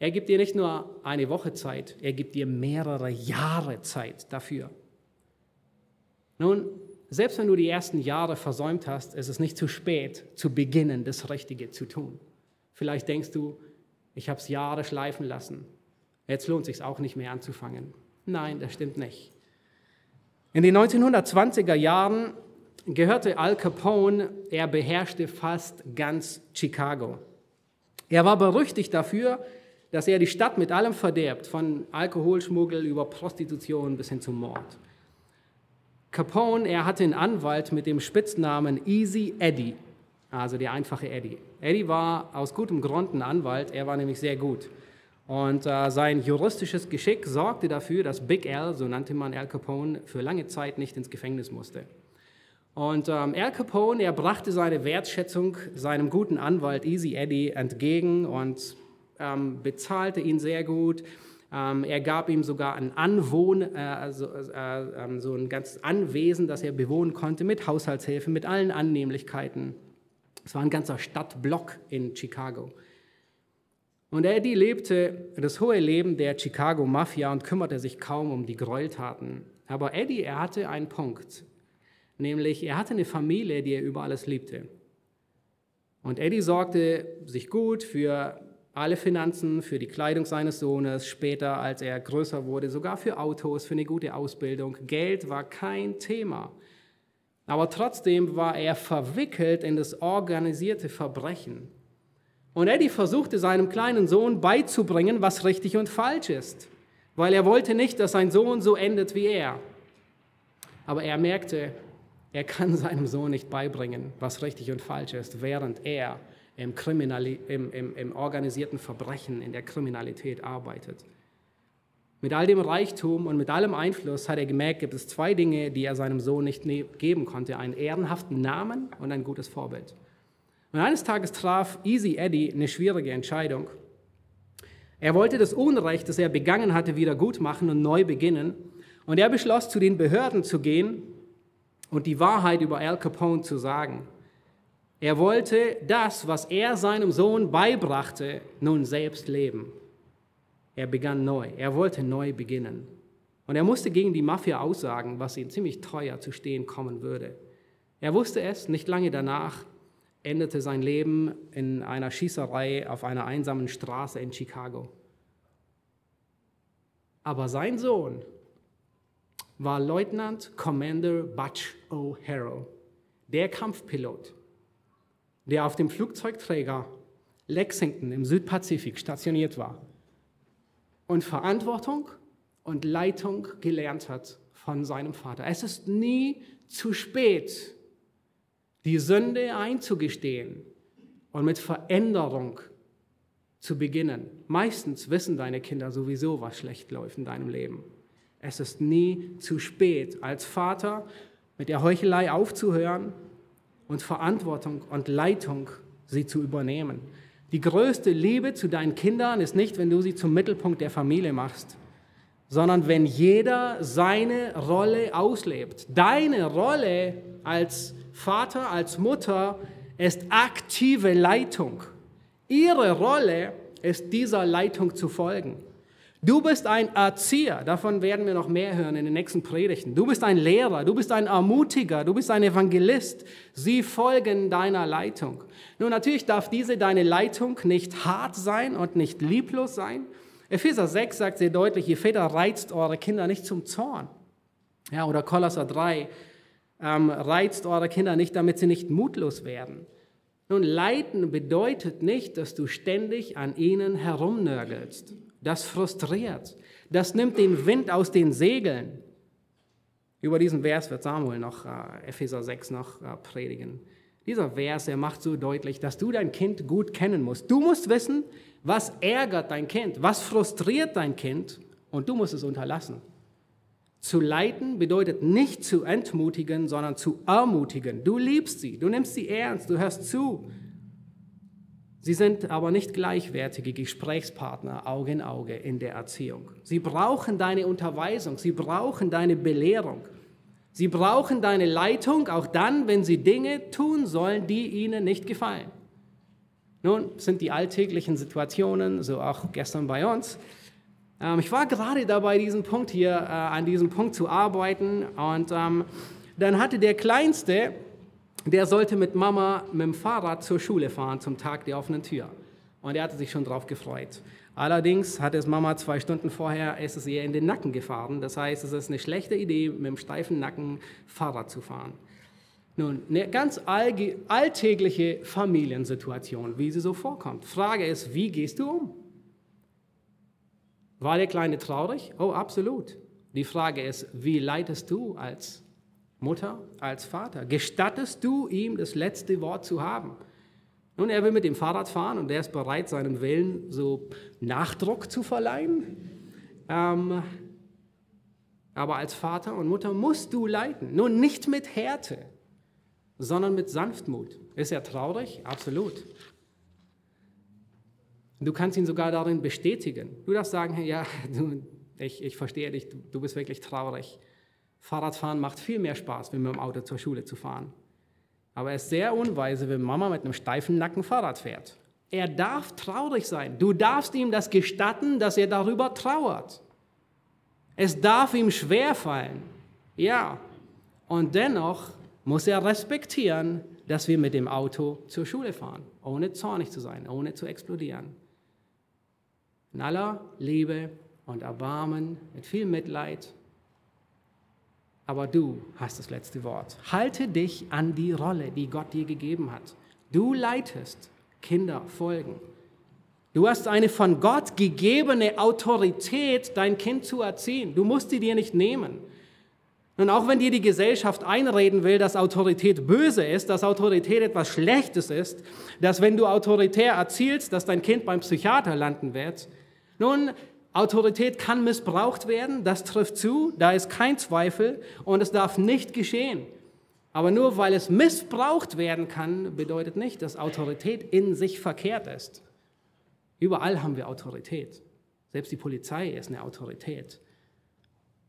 Er gibt dir nicht nur eine Woche Zeit, er gibt dir mehrere Jahre Zeit dafür. Nun, selbst wenn du die ersten Jahre versäumt hast, ist es nicht zu spät, zu beginnen, das Richtige zu tun. Vielleicht denkst du, ich habe es Jahre schleifen lassen. Jetzt lohnt es sich auch nicht mehr anzufangen. Nein, das stimmt nicht. In den 1920er Jahren gehörte Al Capone, er beherrschte fast ganz Chicago. Er war berüchtigt dafür, dass er die Stadt mit allem verderbt, von Alkoholschmuggel über Prostitution bis hin zum Mord. Capone, er hatte einen Anwalt mit dem Spitznamen Easy Eddie, also der einfache Eddie. Eddie war aus gutem Grund ein Anwalt, er war nämlich sehr gut. Und äh, sein juristisches Geschick sorgte dafür, dass Big Al, so nannte man Al Capone, für lange Zeit nicht ins Gefängnis musste. Und ähm, Al Capone, er brachte seine Wertschätzung seinem guten Anwalt Easy Eddie entgegen und ähm, bezahlte ihn sehr gut. Ähm, er gab ihm sogar ein Anwohn, äh, also, äh, äh, so ein ganzes Anwesen, das er bewohnen konnte, mit Haushaltshilfe, mit allen Annehmlichkeiten. Es war ein ganzer Stadtblock in Chicago. Und Eddie lebte das hohe Leben der Chicago Mafia und kümmerte sich kaum um die Gräueltaten. Aber Eddie, er hatte einen Punkt, nämlich er hatte eine Familie, die er über alles liebte. Und Eddie sorgte sich gut für alle Finanzen für die Kleidung seines Sohnes, später, als er größer wurde, sogar für Autos, für eine gute Ausbildung. Geld war kein Thema. Aber trotzdem war er verwickelt in das organisierte Verbrechen. Und Eddie versuchte seinem kleinen Sohn beizubringen, was richtig und falsch ist, weil er wollte nicht, dass sein Sohn so endet wie er. Aber er merkte, er kann seinem Sohn nicht beibringen, was richtig und falsch ist, während er im, Kriminali im, im, im organisierten Verbrechen, in der Kriminalität arbeitet. Mit all dem Reichtum und mit allem Einfluss hat er gemerkt, gibt es zwei Dinge, die er seinem Sohn nicht ne-, geben konnte. Einen ehrenhaften Namen und ein gutes Vorbild. Und eines Tages traf Easy Eddie eine schwierige Entscheidung. Er wollte das Unrecht, das er begangen hatte, wieder gut machen und neu beginnen. Und er beschloss, zu den Behörden zu gehen und die Wahrheit über Al Capone zu sagen. Er wollte das, was er seinem Sohn beibrachte, nun selbst leben. Er begann neu. Er wollte neu beginnen. Und er musste gegen die Mafia aussagen, was ihm ziemlich teuer zu stehen kommen würde. Er wusste es, nicht lange danach endete sein Leben in einer Schießerei auf einer einsamen Straße in Chicago. Aber sein Sohn war Leutnant Commander Butch O'Hara, der Kampfpilot, der auf dem Flugzeugträger Lexington im Südpazifik stationiert war und Verantwortung und Leitung gelernt hat von seinem Vater. Es ist nie zu spät, die Sünde einzugestehen und mit Veränderung zu beginnen. Meistens wissen deine Kinder sowieso, was schlecht läuft in deinem Leben. Es ist nie zu spät, als Vater mit der Heuchelei aufzuhören und Verantwortung und Leitung sie zu übernehmen. Die größte Liebe zu deinen Kindern ist nicht, wenn du sie zum Mittelpunkt der Familie machst, sondern wenn jeder seine Rolle auslebt. Deine Rolle als Vater, als Mutter ist aktive Leitung. Ihre Rolle ist dieser Leitung zu folgen. Du bist ein Erzieher, davon werden wir noch mehr hören in den nächsten Predigten. Du bist ein Lehrer, du bist ein Ermutiger, du bist ein Evangelist. Sie folgen deiner Leitung. Nun, natürlich darf diese deine Leitung nicht hart sein und nicht lieblos sein. Epheser 6 sagt sehr deutlich, ihr Väter reizt eure Kinder nicht zum Zorn. Ja, oder Kolosser 3, ähm, reizt eure Kinder nicht, damit sie nicht mutlos werden. Nun, leiten bedeutet nicht, dass du ständig an ihnen herumnörgelst das frustriert. Das nimmt den Wind aus den Segeln. Über diesen Vers wird Samuel noch, äh, Epheser 6 noch äh, predigen. Dieser Vers, er macht so deutlich, dass du dein Kind gut kennen musst. Du musst wissen, was ärgert dein Kind, was frustriert dein Kind und du musst es unterlassen. Zu leiten bedeutet nicht zu entmutigen, sondern zu ermutigen. Du liebst sie, du nimmst sie ernst, du hörst zu, Sie sind aber nicht gleichwertige Gesprächspartner Auge in Auge in der Erziehung. Sie brauchen deine Unterweisung, sie brauchen deine Belehrung. Sie brauchen deine Leitung auch dann, wenn sie Dinge tun sollen, die ihnen nicht gefallen. Nun sind die alltäglichen Situationen, so auch gestern bei uns. Ähm, ich war gerade dabei, diesen Punkt hier, äh, an diesem Punkt zu arbeiten und ähm, dann hatte der Kleinste der sollte mit Mama mit dem Fahrrad zur Schule fahren zum Tag der offenen Tür. Und er hatte sich schon darauf gefreut. Allerdings hat es Mama zwei Stunden vorher, ist es ihr in den Nacken gefahren. Das heißt, es ist eine schlechte Idee, mit dem steifen Nacken Fahrrad zu fahren. Nun, eine ganz alltägliche Familiensituation, wie sie so vorkommt. Frage ist, wie gehst du um? War der Kleine traurig? Oh, absolut. Die Frage ist, wie leitest du als Mutter, als Vater? Gestattest du ihm das letzte Wort zu haben? Nun, er will mit dem Fahrrad fahren und er ist bereit, seinem Willen so Nachdruck zu verleihen. Ähm, aber als Vater und Mutter musst du leiten. Nun, nicht mit Härte, sondern mit Sanftmut. Ist er traurig? Absolut. Du kannst ihn sogar darin bestätigen. Du darfst sagen, ja, du, ich, ich verstehe dich, du, bist wirklich traurig. Fahrradfahren macht viel mehr Spaß, wenn mit dem Auto zur Schule zu fahren. Aber es ist sehr unweise, wenn Mama mit einem steifen Nacken Fahrrad fährt. Er darf traurig sein. Du darfst ihm das gestatten, dass er darüber trauert. Es darf ihm schwer fallen. Ja. Und dennoch muss er respektieren, dass wir mit dem Auto zur Schule fahren, ohne zornig zu sein, ohne zu explodieren. In aller Liebe und Erbarmen, mit viel Mitleid. Aber du hast das letzte Wort. Halte dich an die Rolle, die Gott dir gegeben hat. Du leitest, Kinder folgen. Du hast eine von Gott gegebene Autorität, dein Kind zu erziehen. Du musst sie dir nicht nehmen. Und auch wenn dir die Gesellschaft einreden will, dass Autorität böse ist, dass Autorität etwas Schlechtes ist, dass wenn du autoritär erzielst, dass dein Kind beim Psychiater landen wird, nun, Autorität kann missbraucht werden, das trifft zu, da ist kein Zweifel und es darf nicht geschehen. Aber nur weil es missbraucht werden kann, bedeutet nicht, dass Autorität in sich verkehrt ist. Überall haben wir Autorität. Selbst die Polizei ist eine Autorität.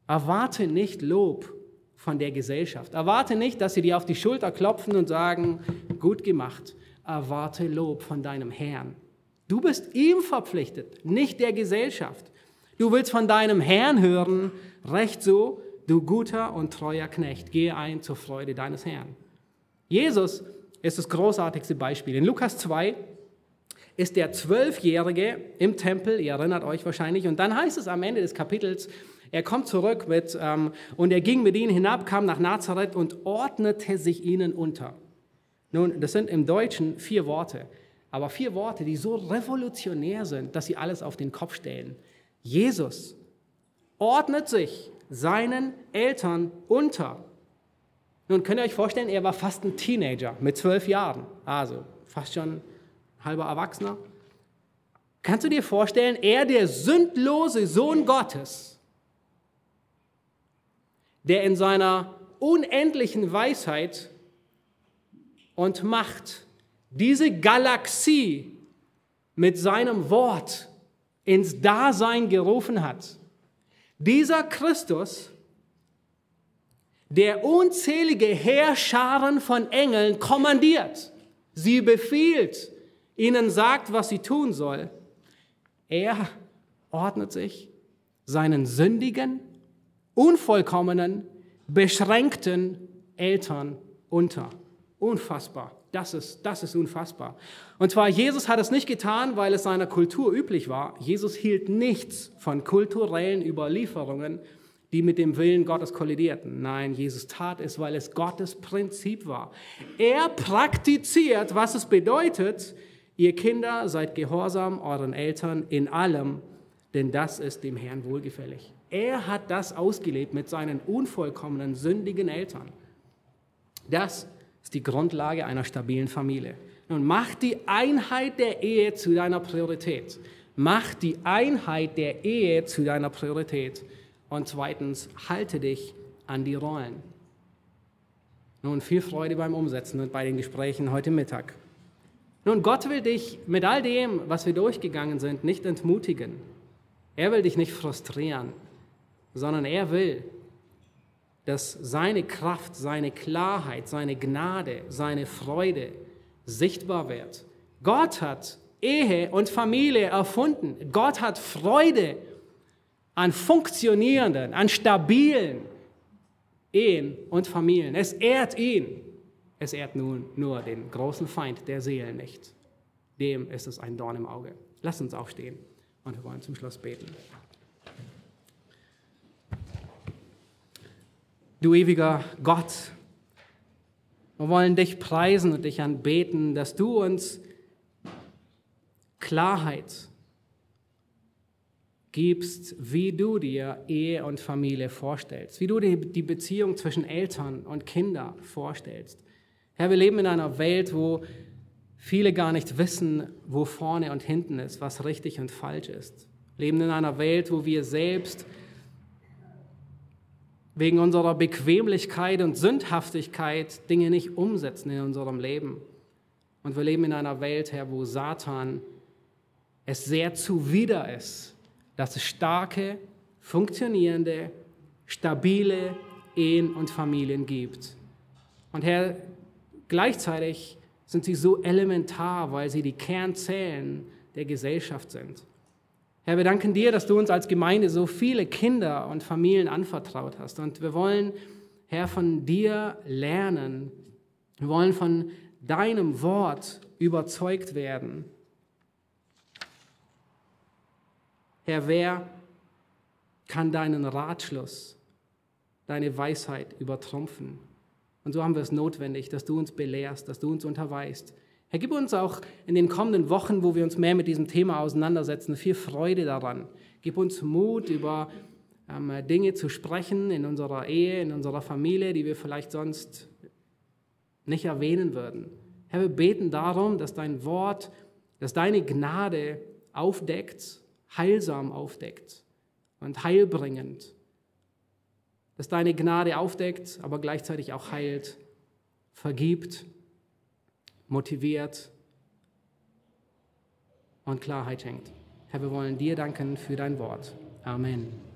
Erwarte nicht Lob von der Gesellschaft. Erwarte nicht, dass sie dir auf die Schulter klopfen und sagen, gut gemacht. Erwarte Lob von deinem Herrn. Du bist ihm verpflichtet, nicht der Gesellschaft. Du willst von deinem Herrn hören, recht so, du guter und treuer Knecht, gehe ein zur Freude deines Herrn. Jesus ist das großartigste Beispiel. In Lukas 2 ist der Zwölfjährige im Tempel, ihr erinnert euch wahrscheinlich, und dann heißt es am Ende des Kapitels, er kommt zurück mit, ähm, und er ging mit ihnen hinab, kam nach Nazareth und ordnete sich ihnen unter. Nun, das sind im Deutschen vier Worte, aber vier Worte, die so revolutionär sind, dass sie alles auf den Kopf stellen. Jesus ordnet sich seinen Eltern unter. Nun könnt ihr euch vorstellen, er war fast ein Teenager mit zwölf Jahren, also fast schon halber Erwachsener. Kannst du dir vorstellen, er, der sündlose Sohn Gottes, der in seiner unendlichen Weisheit und Macht diese Galaxie mit seinem Wort ins Dasein gerufen hat. Dieser Christus, der unzählige Heerscharen von Engeln kommandiert, sie befiehlt, ihnen sagt, was sie tun soll, er ordnet sich seinen sündigen, unvollkommenen, beschränkten Eltern unter. Unfassbar. Das ist, das ist unfassbar. Und zwar, Jesus hat es nicht getan, weil es seiner Kultur üblich war. Jesus hielt nichts von kulturellen Überlieferungen, die mit dem Willen Gottes kollidierten. Nein, Jesus tat es, weil es Gottes Prinzip war. Er praktiziert, was es bedeutet, ihr Kinder seid gehorsam euren Eltern in allem, denn das ist dem Herrn wohlgefällig. Er hat das ausgelebt mit seinen unvollkommenen, sündigen Eltern. Das ist die Grundlage einer stabilen Familie. Nun mach die Einheit der Ehe zu deiner Priorität. Mach die Einheit der Ehe zu deiner Priorität. Und zweitens, halte dich an die Rollen. Nun, viel Freude beim Umsetzen und bei den Gesprächen heute Mittag. Nun, Gott will dich mit all dem, was wir durchgegangen sind, nicht entmutigen. Er will dich nicht frustrieren, sondern er will, dass seine Kraft, seine Klarheit, seine Gnade, seine Freude sichtbar wird. Gott hat Ehe und Familie erfunden. Gott hat Freude an funktionierenden, an stabilen Ehen und Familien. Es ehrt ihn. Es ehrt nun nur den großen Feind der Seele nicht. Dem ist es ein Dorn im Auge. Lass uns aufstehen und wir wollen zum Schluss beten. Du ewiger Gott, wir wollen dich preisen und dich anbeten, dass du uns Klarheit gibst, wie du dir Ehe und Familie vorstellst, wie du dir die Beziehung zwischen Eltern und Kindern vorstellst. Herr, wir leben in einer Welt, wo viele gar nicht wissen, wo vorne und hinten ist, was richtig und falsch ist. Wir leben in einer Welt, wo wir selbst wegen unserer Bequemlichkeit und Sündhaftigkeit Dinge nicht umsetzen in unserem Leben. Und wir leben in einer Welt, Herr, wo Satan es sehr zuwider ist, dass es starke, funktionierende, stabile Ehen und Familien gibt. Und Herr, gleichzeitig sind sie so elementar, weil sie die Kernzellen der Gesellschaft sind. Herr, wir danken dir, dass du uns als Gemeinde so viele Kinder und Familien anvertraut hast. Und wir wollen, Herr, von dir lernen. Wir wollen von deinem Wort überzeugt werden. Herr, wer kann deinen Ratschluss, deine Weisheit übertrumpfen? Und so haben wir es notwendig, dass du uns belehrst, dass du uns unterweist. Herr, gib uns auch in den kommenden Wochen, wo wir uns mehr mit diesem Thema auseinandersetzen, viel Freude daran. Gib uns Mut, über ähm, Dinge zu sprechen in unserer Ehe, in unserer Familie, die wir vielleicht sonst nicht erwähnen würden. Herr, wir beten darum, dass dein Wort, dass deine Gnade aufdeckt, heilsam aufdeckt und heilbringend. Dass deine Gnade aufdeckt, aber gleichzeitig auch heilt, vergibt, motiviert und Klarheit schenkt. Herr, wir wollen dir danken für dein Wort. Amen.